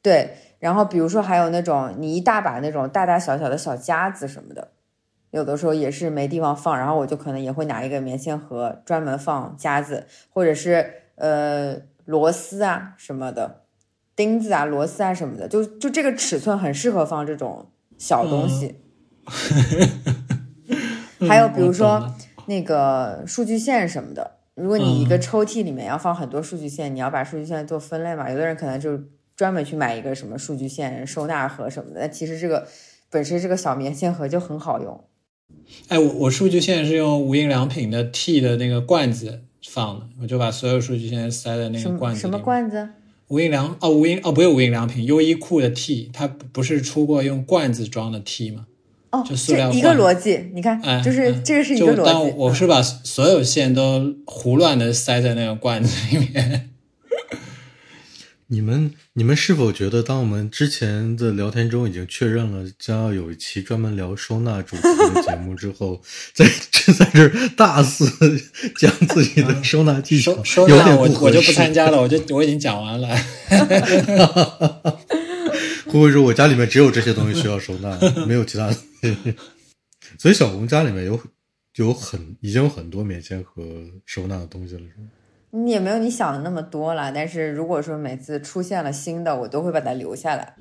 对，然后比如说还有那种你一大把那种大大小小的小夹子什么的，有的时候也是没地方放，然后我就可能也会拿一个棉签盒专门放夹子，或者是呃螺丝啊什么的，钉子啊螺丝啊什么的，就就这个尺寸很适合放这种。小东西，还有比如说那个数据线什么的。如果你一个抽屉里面要放很多数据线，你要把数据线做分类嘛？有的人可能就专门去买一个什么数据线收纳盒什么的。那其实这个本身这个小棉线盒就很好用。哎，我我数据线是用无印良品的 T 的那个罐子放的，我就把所有数据线塞在那个罐子里。什么罐子？无印良哦，无印哦，不是无印良品，优衣库的 T，它不是出过用罐子装的 T 吗？哦，就塑料一个逻辑，你看，就是这个是一个逻辑。但我是把所有线都胡乱的塞在那个罐子里面。你们你们是否觉得，当我们之前的聊天中已经确认了将要有一期专门聊收纳主题的节目之后，在这在这大肆讲自己的收纳技巧，有点我我就不参加了，我就我已经讲完了。会不会说我家里面只有这些东西需要收纳，没有其他的？所以小红家里面有有很已经有很多棉签和收纳的东西了，是吗？你也没有你想的那么多了，但是如果说每次出现了新的，我都会把它留下来。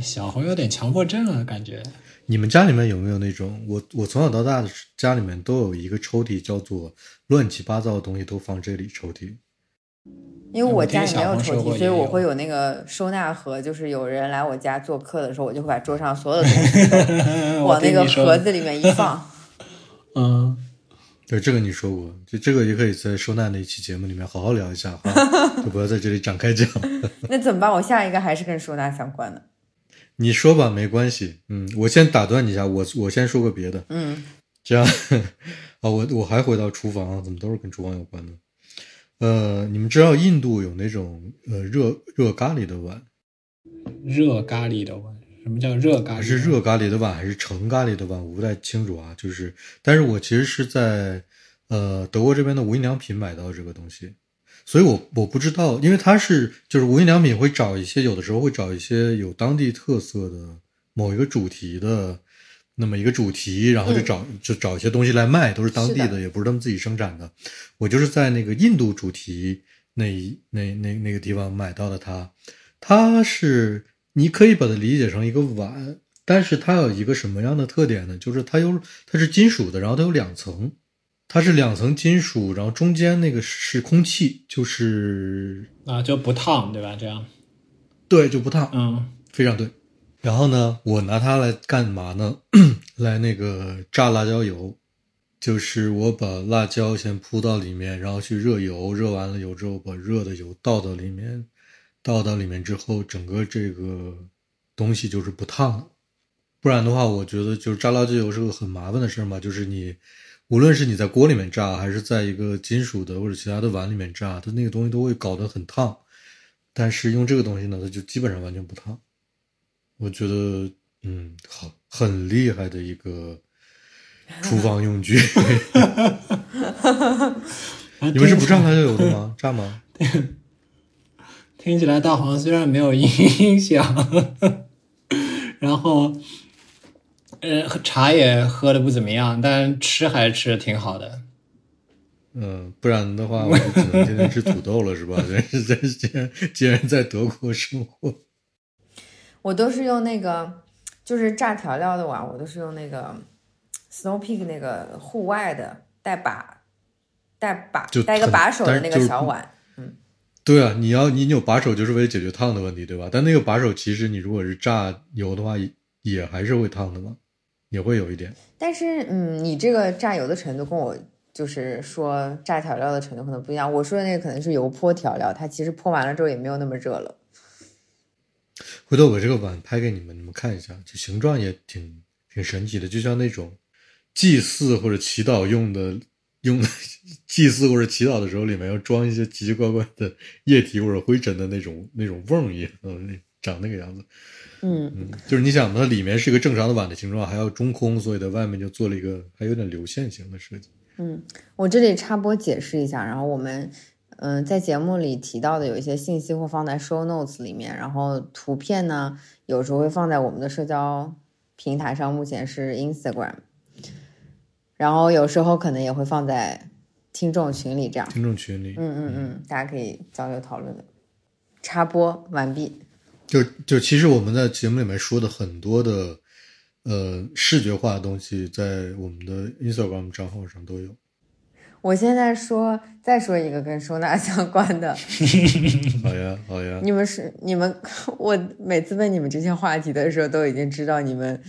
小红有点强迫症啊，感觉。你们家里面有没有那种？我我从小到大的家里面都有一个抽屉，叫做乱七八糟的东西都放这里抽屉。因为我家里没有抽屉，所以我会有那个收纳盒。就是有人来我家做客的时候，我就会把桌上所有的东西 往那个盒子里面一放。嗯。对这个你说过，就这个也可以在收纳那一期节目里面好好聊一下哈，就不要在这里展开讲。那怎么办？我下一个还是跟收纳相关的。你说吧，没关系。嗯，我先打断你一下，我我先说个别的。嗯，这样 啊，我我还回到厨房，怎么都是跟厨房有关的？呃，你们知道印度有那种呃热热咖喱的碗？热咖喱的碗。什么叫热咖喱？是热咖喱的碗还是盛咖喱的碗？我不太清楚啊。就是，但是我其实是在呃德国这边的无印良品买到这个东西，所以我我不知道，因为它是就是无印良品会找一些有的时候会找一些有当地特色的某一个主题的那么一个主题，然后就找就找一些东西来卖，都是当地的，也不是他们自己生产的。我就是在那个印度主题那那那那个地方买到的它，它是。你可以把它理解成一个碗，但是它有一个什么样的特点呢？就是它有它是金属的，然后它有两层，它是两层金属，然后中间那个是空气，就是啊就不烫，对吧？这样，对，就不烫，嗯，非常对。然后呢，我拿它来干嘛呢？来那个炸辣椒油，就是我把辣椒先铺到里面，然后去热油，热完了油之后，把热的油倒到里面。倒到里面之后，整个这个东西就是不烫，不然的话，我觉得就是炸辣椒油是个很麻烦的事嘛。就是你无论是你在锅里面炸，还是在一个金属的或者其他的碗里面炸，它那个东西都会搞得很烫。但是用这个东西呢，它就基本上完全不烫。我觉得，嗯，好，很厉害的一个厨房用具。你们是不炸辣椒油的吗？炸吗？听起来大黄虽然没有影响，然后，呃，茶也喝的不怎么样，但吃还是吃的挺好的。嗯，不然的话，我就只能天天吃土豆了，是吧？人是在既然既然在德国生活，我都是用那个，就是炸调料的碗，我都是用那个 Snow Peak 那个户外的带把带把带一个把手的那个小碗。对啊，你要你有把手就是为了解决烫的问题，对吧？但那个把手其实你如果是炸油的话，也还是会烫的嘛，也会有一点。但是，嗯，你这个榨油的程度跟我就是说榨调料的程度可能不一样。我说的那个可能是油泼调料，它其实泼完了之后也没有那么热了。回头我这个碗拍给你们，你们看一下，这形状也挺挺神奇的，就像那种祭祀或者祈祷用的用 祭祀或者祈祷的时候，里面要装一些奇奇怪怪的液体或者灰尘的那种那种瓮一样，嗯，长那个样子。嗯，嗯，就是你想，它里面是一个正常的碗的形状，还要中空，所以在外面就做了一个还有点流线型的设计。嗯我这里插播解释一下，然后我们嗯、在节目里提到的有一些信息会放在 show notes 里面，然后图片呢有时候会放在我们的社交平台上，目前是 Instagram，然后有时候可能也会放在听众群里这样。听众群里，嗯嗯嗯，大家可以交流讨论的。插播完毕。就就其实我们在节目里面说的很多的呃视觉化的东西，在我们的 Instagram 账号上都有。我现在说，再说一个跟收纳相关的，好呀，好呀，你们是你们，我每次问你们这些话题的时候，都已经知道你们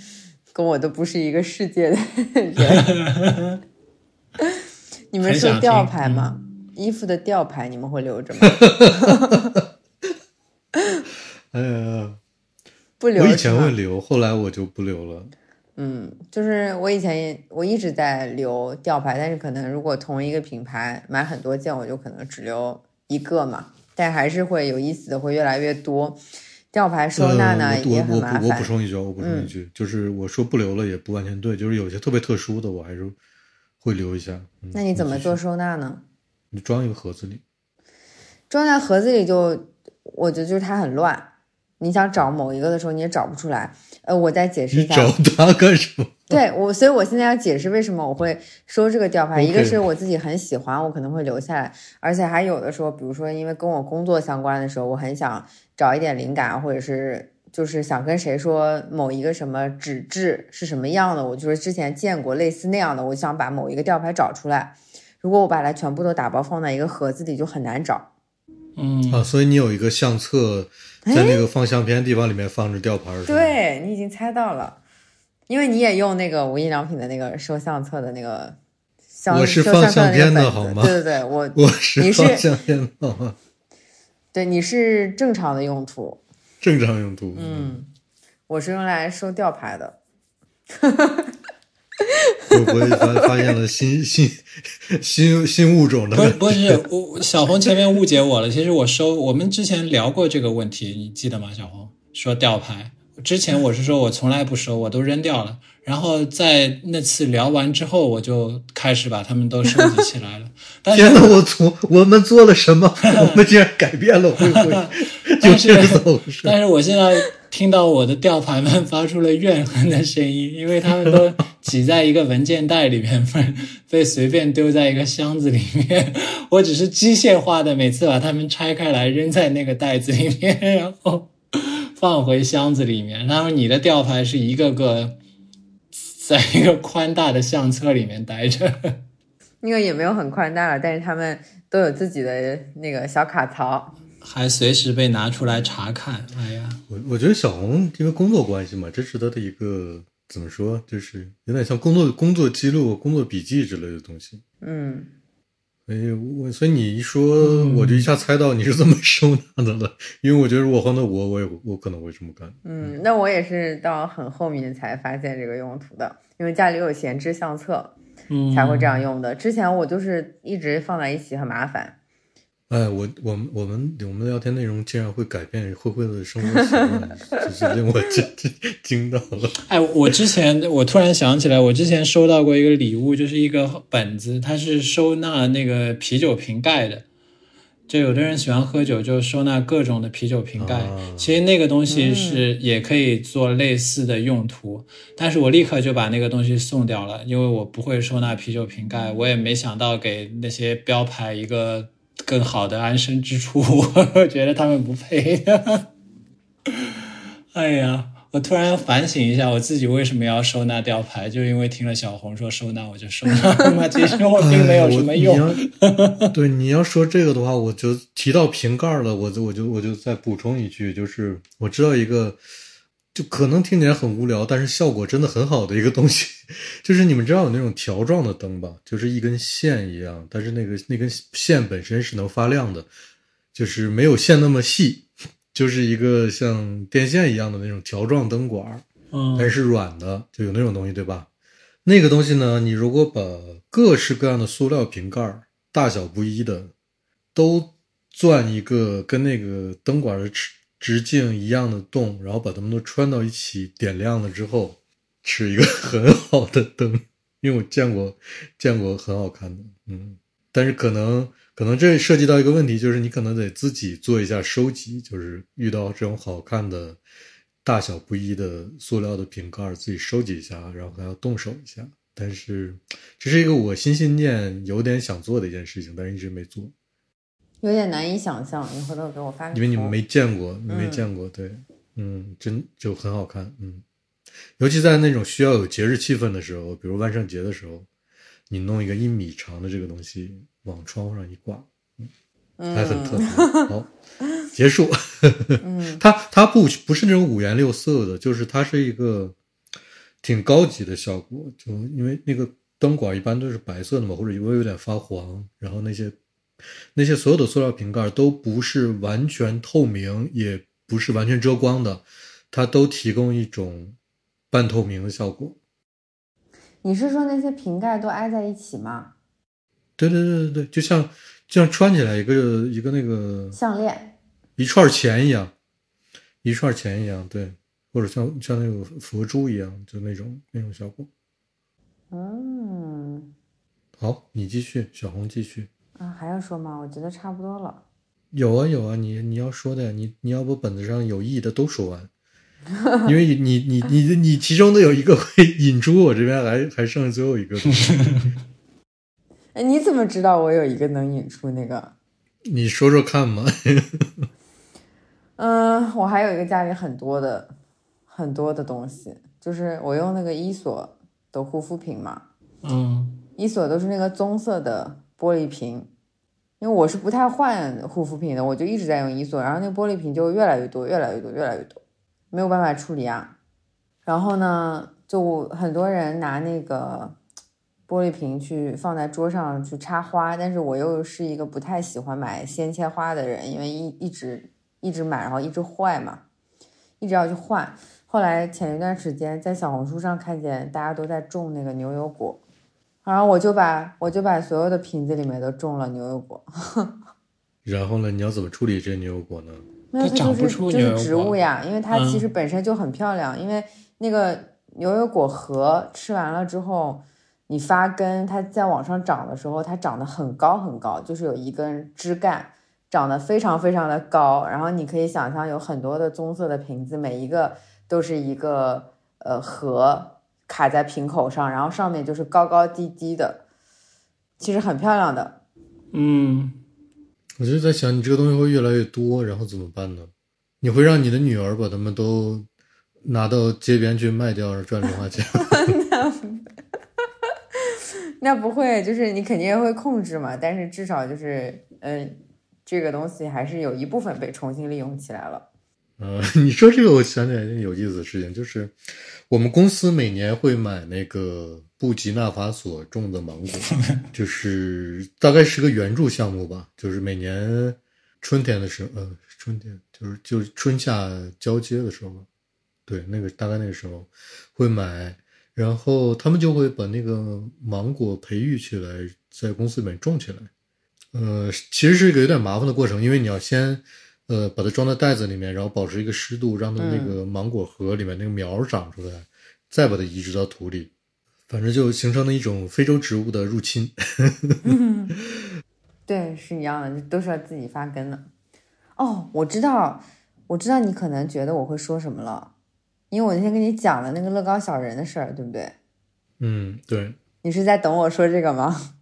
跟我都不是一个世界的人。你们收很想听吊牌吗？衣服的吊牌你们会留着吗？哎呀，不留我以前会留，后来我就不留了。嗯，就是我以前我一直在留吊牌，但是可能如果同一个品牌买很多件，我就可能只留一个嘛，但还是会有意思的会越来越多。吊牌收纳呢、呃、也我我我补很麻烦，嗯充一句，我补充一句，就是我说不留了也不完全对，就是有些特别特殊的，我还是会留一下。嗯、那你怎么做？收纳呢？你装一个盒子里。装在盒子里就，我觉得就是它很乱。你想找某一个的时候，你也找不出来。呃，我再解释一下，找它干什么？对我，所以我现在要解释为什么我会收这个吊牌。一个是我自己很喜欢，我可能会留下来，而且还有的时候，比如说因为跟我工作相关的时候，我很想找一点灵感，或者是就是想跟谁说某一个什么纸质是什么样的，我就是之前见过类似那样的，我想把某一个吊牌找出来。如果我把它全部都打包放在一个盒子里，就很难找。嗯，啊，所以你有一个相册，在那个放相片的地方里面放着吊牌对你已经猜到了，因为你也用那个无印良品的那个收相册的那个相，我是放相册的相片的好吗对对对，我我是你是放相片的好吗？对你是正常的用途，正常用途。嗯，我是用来收吊牌的。会不会发 发现了新新新新物种的不是？不是，我小红前面误解我了。其实我收，我们之前聊过这个问题，你记得吗？小红说吊牌，之前我是说我从来不收，我都扔掉了。然后在那次聊完之后，我就开始把它们都收集起来了。但是天呐，我从我们做了什么？我们竟然改变了灰灰，究但竟是？但是我现在听到我的吊牌们发出了怨恨的声音，因为他们都挤在一个文件袋里面，被被随便丢在一个箱子里面。我只是机械化的每次把它们拆开来扔在那个袋子里面，然后放回箱子里面。然后你的吊牌是一个个在一个宽大的相册里面待着。那个也没有很宽大了，但是他们都有自己的那个小卡槽。还随时被拿出来查看，哎呀，我我觉得小红因为工作关系嘛，这是他的一个怎么说，就是有点像工作工作记录、工作笔记之类的东西。嗯，所以我所以你一说，我就一下猜到你是这么 收纳的了。因为我觉得如果换到我，我也我可能会这么干。嗯，那我也是到很后面才发现这个用途的，因为家里有闲置相册嗯，才会这样用的。之前我就是一直放在一起，很麻烦。哎，我我们我们我们的聊天内容竟然会改变慧慧的生活习惯，这是令我真真惊到了。哎，我之前我突然想起来，我之前收到过一个礼物，就是一个本子，它是收纳那个啤酒瓶盖的。就有的人喜欢喝酒，就收纳各种的啤酒瓶盖。啊其实那个东西是也可以做类似的用途，但是我立刻就把那个东西送掉了，因为我不会收纳啤酒瓶盖，我也没想到给那些标牌一个更好的安身之处，我觉得他们不配。哎呀，我突然反省一下，我自己为什么要收纳吊牌，就因为听了小红说收纳，我就收纳嘛。其实我并没有什么用。哎对你要说这个的话，我就提到瓶盖了，我就我就我就再补充一句，就是我知道一个，就可能听起来很无聊，但是效果真的很好的一个东西，就是你们知道有那种条状的灯吧，就是一根线一样，但是那个那根线本身是能发亮的，就是没有线那么细，就是一个像电线一样的那种条状灯管，嗯但是软的，就有那种东西，对吧？那个东西呢，你如果把各式各样的塑料瓶盖，大小不一的，都钻一个跟那个灯管的直直径一样的洞，然后把它们都穿到一起，点亮了之后，是一个 很好的灯。因为我见过见过很好看的，嗯，但是可能可能这涉及到一个问题，就是你可能得自己做一下收集，就是遇到这种好看的。大小不一的塑料的瓶盖，自己收集一下，然后还要动手一下。但是这是一个我心心念有点想做的一件事情，但是一直没做，有点难以想象。你回头给我发个。因为你们没见过，你没见过，对，嗯，真就很好看，嗯，尤其在那种需要有节日气氛的时候，比如万圣节的时候，你弄一个一米长的这个东西往窗户上一挂，嗯还很特别。好，结束。嗯 它它不不是那种五颜六色的，就是它是一个挺高级的效果。就因为那个灯管一般都是白色的嘛，或者微微有点发黄，然后那些那些所有的塑料瓶盖都不是完全透明，也不是完全遮光的，它都提供一种半透明的效果。你是说那些瓶盖都挨在一起吗？对对对对对，就像就像穿起来一个一个那个项链？一串钱一样，一串钱一样，对，或者像像那个佛珠一样，就那种那种效果。嗯好，你继续，小红继续。啊，还要说吗？我觉得差不多了。有啊有啊，你你要说的呀，你你要不本子上有意义的都说完，因为你你你你其中的有一个会引出我这边还还剩最后一个东西，哎，你怎么知道我有一个能引出那个？你说说看嘛。嗯，我还有一个家里很多的很多的东西，就是我用那个伊索的护肤品嘛，嗯伊索都是那个棕色的玻璃瓶，因为我是不太换护肤品的，我就一直在用伊索，然后那玻璃瓶就越来越多，越来越多，越来越多，没有办法处理啊。然后呢，就很多人拿那个玻璃瓶去放在桌上去插花，但是我又是一个不太喜欢买鲜切花的人，因为一一直一直买，然后一直坏嘛，一直要去换。后来前一段时间在小红书上看见大家都在种那个牛油果，然后我就把我就把所有的瓶子里面都种了牛油果。然后呢，你要怎么处理这牛油果呢？没有，它长不这就是就出牛油是植物果呀，因为它其嗯实本身就很漂亮。因为那个牛油果核吃完了之后，你发根，它在往上长的时候，它长得很高很高，就是有一根枝干长得非常非常的高。然后你可以想象有很多的棕色的瓶子，每一个都是一个呃核卡在瓶口上，然后上面就是高高低低的，其实很漂亮的。嗯，我就在想，你这个东西会越来越多，然后怎么办呢？你会让你的女儿把它们都拿到街边去卖掉，然后赚零花钱？那不会，就是你肯定会控制嘛，但是至少就是，嗯，这个东西还是有一部分被重新利用起来了。呃，你说这个，我想起来一件有意思的事情，就是我们公司每年会买那个布吉纳法索种的芒果，就是大概是个援助项目吧，就是每年春天的时候，呃，春天就是就是春夏交接的时候，对，那个大概那个时候会买，然后他们就会把那个芒果培育起来，在公司里面种起来。呃，其实是一个有点麻烦的过程，因为你要先呃把它装在袋子里面，然后保持一个湿度，让它那个芒果核里面那个苗长出来，再把它移植到土里，反正就形成了一种非洲植物的入侵。对，是一样的，都是要自己发根的。哦，我知道，我知道你可能觉得我会说什么了，因为我那天跟你讲了那个乐高小人的事儿，对不对？嗯，对，你是在等我说这个吗？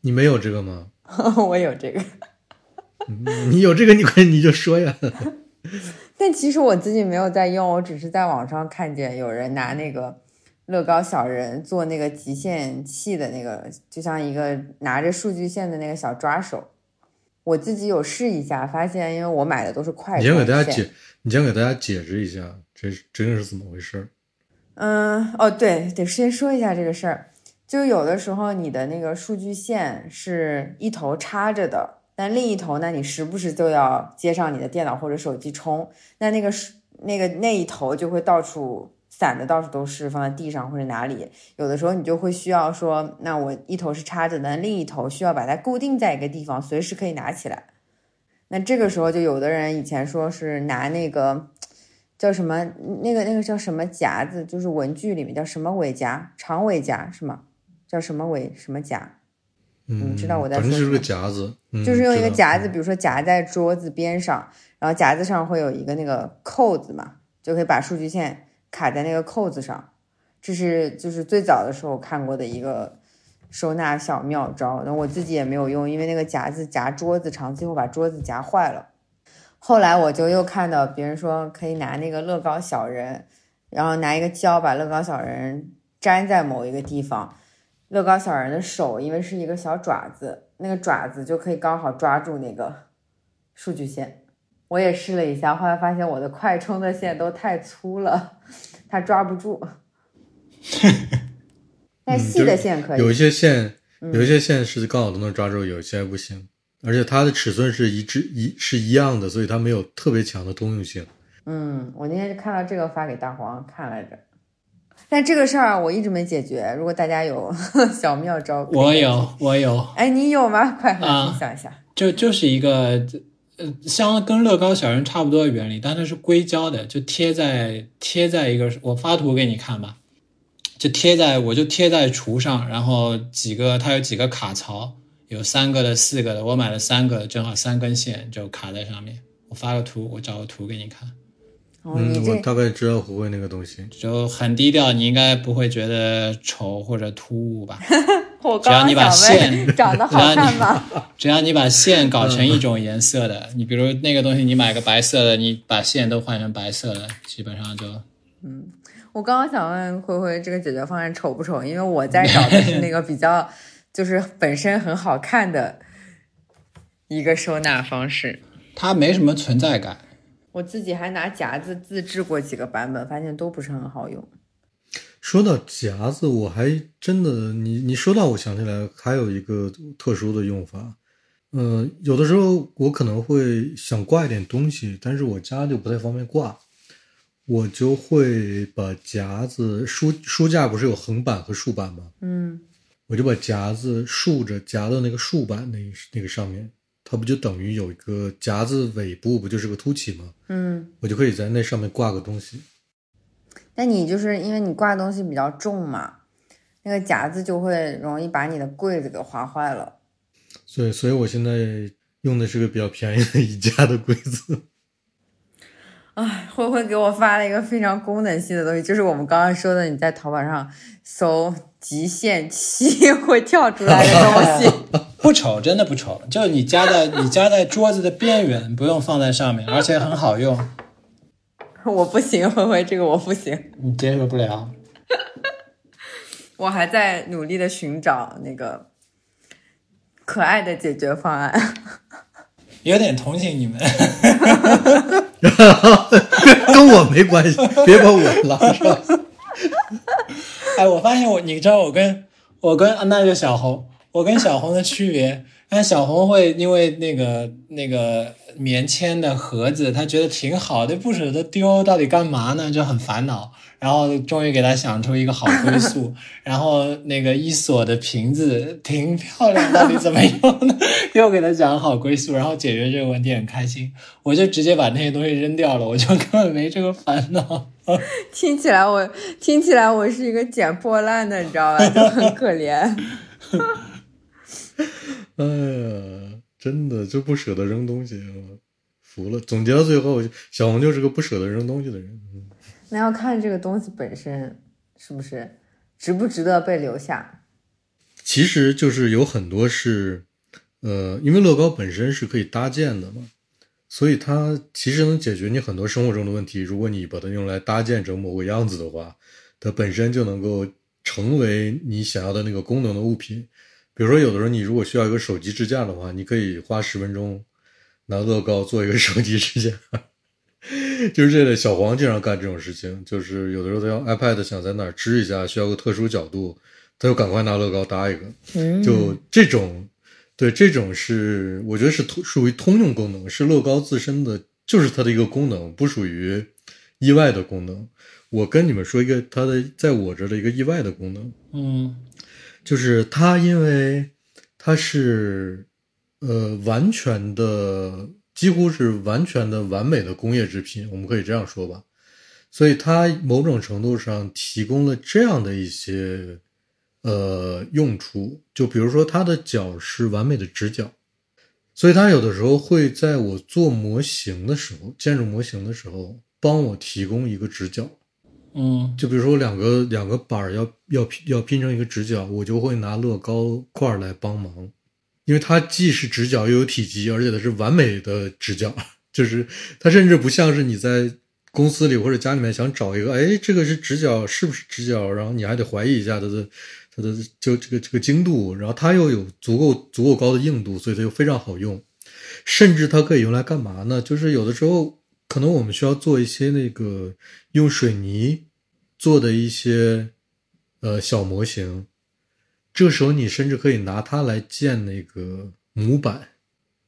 你没有这个吗？我有这个。嗯 你有这个，你快你就说呀。但其实我自己没有在用，我只是在网上看见有人拿那个乐高小人做那个极限器的那个，就像一个拿着数据线的那个小抓手。我自己有试一下，发现因为我买的都是快你先给大家解，你先给大家解释一下，这是真是怎么回事？嗯，哦，对，得先说一下这个事儿。就有的时候你的那个数据线是一头插着的，但另一头呢，你时不时就要接上你的电脑或者手机充，那那个是那个那一头就会到处散的，到处都是，放在地上或者哪里。有的时候你就会需要说，那我一头是插着的，另一头需要把它固定在一个地方，随时可以拿起来。那这个时候就有的人以前说是拿那个叫什么，那个那个叫什么夹子，就是文具里面叫什么尾夹，长尾夹是吗？叫什么尾什么夹？嗯，知道我在反正就是个说什么夹子，嗯就是用一个夹子，比如说夹在桌子边上，然后夹子上会有一个那个扣子嘛，就可以把数据线卡在那个扣子上。这是就是最早的时候看过的一个收纳小妙招，那我自己也没有用，因为那个夹子夹桌子长最后把桌子夹坏了。后来我就又看到别人说可以拿那个乐高小人，然后拿一个胶把乐高小人粘在某一个地方，乐高小人的手因为是一个小爪子，那个爪子就可以刚好抓住那个数据线。我也试了一下，后来发现我的快充的线都太粗了，它抓不住。但细的线可以，有一些线，嗯有一些线是刚好都能抓住，有一些不行，而且它的尺寸是一致一是一样的，所以它没有特别强的通用性。嗯，我那天就看到这个发给大黄看来着，但这个事儿我一直没解决。如果大家有 小妙招，我有，我有，哎，你有吗？快分享一下。就就是一个呃，像跟乐高小人差不多的原理，但它是硅胶的，就贴在贴在一个，我发图给你看吧，就贴在我就贴在橱上，然后几个它有几个卡槽，有三个的、四个的，我买了三个，正好三根线就卡在上面。我发个图，我找个图给你看，哦，嗯，我大概知道胡慧那个东西。就很低调，你应该不会觉得丑或者突兀吧？我只要你把刚刚想问，线长得好看吗？只要你把线搞成一种颜色的，你比如那个东西，你买个白色的，你把线都换成白色的，基本上就嗯我刚刚想问灰灰这个解决方案丑不丑？因为我在找的是那个比较，就是本身很好看的一个收纳方式。它没什么存在感。我自己还拿夹子自制过几个版本，发现都不是很好用。说到夹子，我还真的，你你说到，我想起来还有一个特殊的用法。呃，有的时候我可能会想挂一点东西，但是我家就不太方便挂，我就会把夹子书书架不是有横板和竖板吗？嗯，我就把夹子竖着夹到那个竖板那那个上面，它不就等于有一个夹子尾部不就是个凸起吗？嗯，我就可以在那上面挂个东西。那你就是因为你挂东西比较重嘛，那个夹子就会容易把你的柜子给划坏了。所以，所以我现在用的是个比较便宜的宜家的柜子。哎，灰灰给我发了一个非常功能性的东西，就是我们刚刚说的，你在淘宝上搜极限期 会跳出来的东西。不丑，真的不丑，就是你夹在你夹在桌子的边缘，不用放在上面，而且很好用，我不行，灰灰，这个我不行。你接受不了。我还在努力的寻找那个可爱的解决方案。有点同情你们，跟我没关系，别把我拉上。哎，我发现我，你知道我跟我跟那就小红，我跟小红的区别，那小红会因为那个那个棉签的盒子，她觉得挺好的，不舍得丢，到底干嘛呢？就很烦恼。然后终于给他想出一个好归宿，然后那个伊索的瓶子挺漂亮，到底怎么用呢？又给他讲好归宿，然后解决这个问题很开心。我就直接把那些东西扔掉了，我就根本没这个烦恼。听起来我听起来我是一个捡破烂的，你知道吧？就很可怜。哎呀，真的就不舍得扔东西，我服了。总结到最后，小红就是个不舍得扔东西的人。那要看这个东西本身是不是值不值得被留下。其实就是有很多是，呃，因为乐高本身是可以搭建的嘛，所以它其实能解决你很多生活中的问题。如果你把它用来搭建成某个样子的话，它本身就能够成为你想要的那个功能的物品。比如说，有的时候你如果需要一个手机支架的话，你可以花十分钟拿乐高做一个手机支架。就是这类小黄经常干这种事情，就是有的时候他用 iPad 想在哪儿支一下，需要个特殊角度，他就赶快拿乐高搭一个。嗯，就这种，对这种是我觉得是通属于通用功能，是乐高自身的，就是它的一个功能，不属于意外的功能。我跟你们说一个它的在我这的一个意外的功能，嗯就是它因为它是呃完全的，几乎是完全的完美的工业制品，我们可以这样说吧。所以它某种程度上提供了这样的一些呃用处，就比如说它的角是完美的直角，所以它有的时候会在我做模型的时候，建筑模型的时候，帮我提供一个直角。嗯就比如说两个两个板儿要要拼要拼成一个直角，我就会拿乐高块来帮忙，因为它既是直角又有体积，而且它是完美的直角，就是它甚至不像是你在公司里或者家里面想找一个，哎，这个是直角是不是直角，然后你还得怀疑一下它的它的就这个这个精度，然后它又有足够足够高的硬度，所以它就非常好用，甚至它可以用来干嘛呢？就是有的时候可能我们需要做一些那个用水泥做的一些呃小模型，这时候你甚至可以拿它来建那个模板。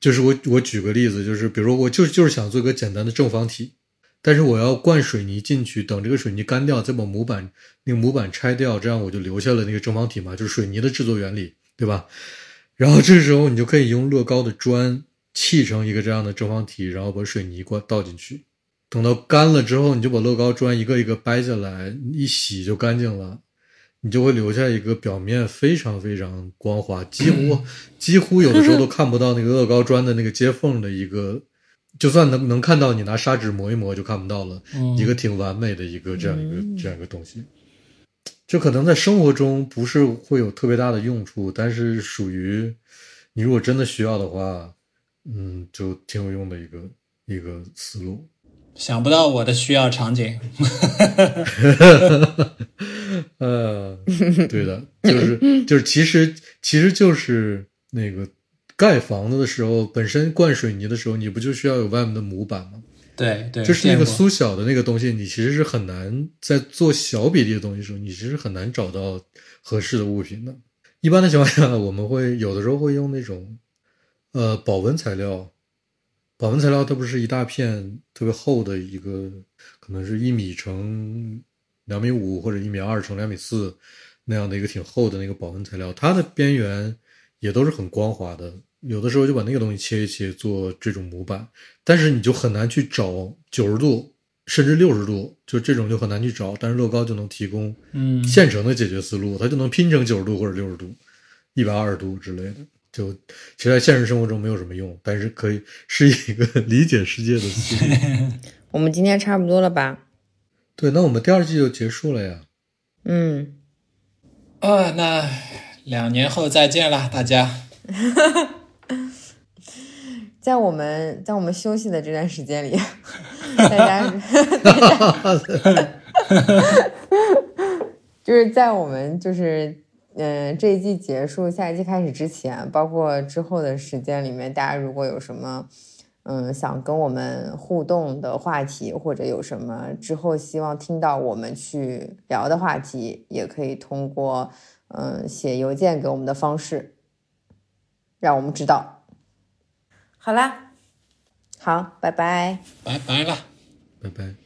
就是我我举个例子，就是比如说我就就是想做一个简单的正方体，但是我要灌水泥进去，等这个水泥干掉，再把模板那个模板拆掉，这样我就留下了那个正方体嘛，就是水泥的制作原理，对吧？然后这时候你就可以用乐高的砖砌成一个这样的正方体，然后把水泥灌倒进去，等到干了之后，你就把乐高砖一个一个掰下来，一洗就干净了。你就会留下一个表面非常非常光滑，几乎几乎有的时候都看不到那个乐高砖的那个接缝的一个，就算能能看到，你拿砂纸磨一磨就看不到了，嗯一个挺完美的一个这样一个这样一个东西。就可能在生活中不是会有特别大的用处，但是属于你如果真的需要的话，嗯，就挺有用的一个一个思路。想不到我的需要场景。呃，对的，就是就是，其实其实就是那个盖房子的时候，本身灌水泥的时候，你不就需要有外面的模板吗？对对，就是那个缩小的那个东西，你其实是很难在做小比例的东西的时候，你其实很难找到合适的物品的。一般的情况下，我们会有的时候会用那种呃保温材料，保温材料它不是一大片特别厚的一个，可能是一米乘两米五或者一米二乘两米四那样的一个挺厚的那个保温材料，它的边缘也都是很光滑的。有的时候就把那个东西切一切做这种模板，但是你就很难去找九十度甚至六十度，就这种就很难去找。但是乐高就能提供嗯现成的解决思路，它就能拼成九十度或者六十度、一百二十度之类的。就其实在现实生活中没有什么用，但是可以是一个理解世界的思路。我们今天差不多了吧？对，那我们第二季就结束了呀。嗯，啊，那两年后再见啦，大家。在我们在我们休息的这段时间里，大家大家 就是在我们就是嗯、呃这一季结束，下一季开始之前，包括之后的时间里面，大家如果有什么嗯想跟我们互动的话题，或者有什么之后希望听到我们去聊的话题，也可以通过嗯写邮件给我们的方式，让我们知道。好啦，好，拜拜。拜拜啦。拜拜。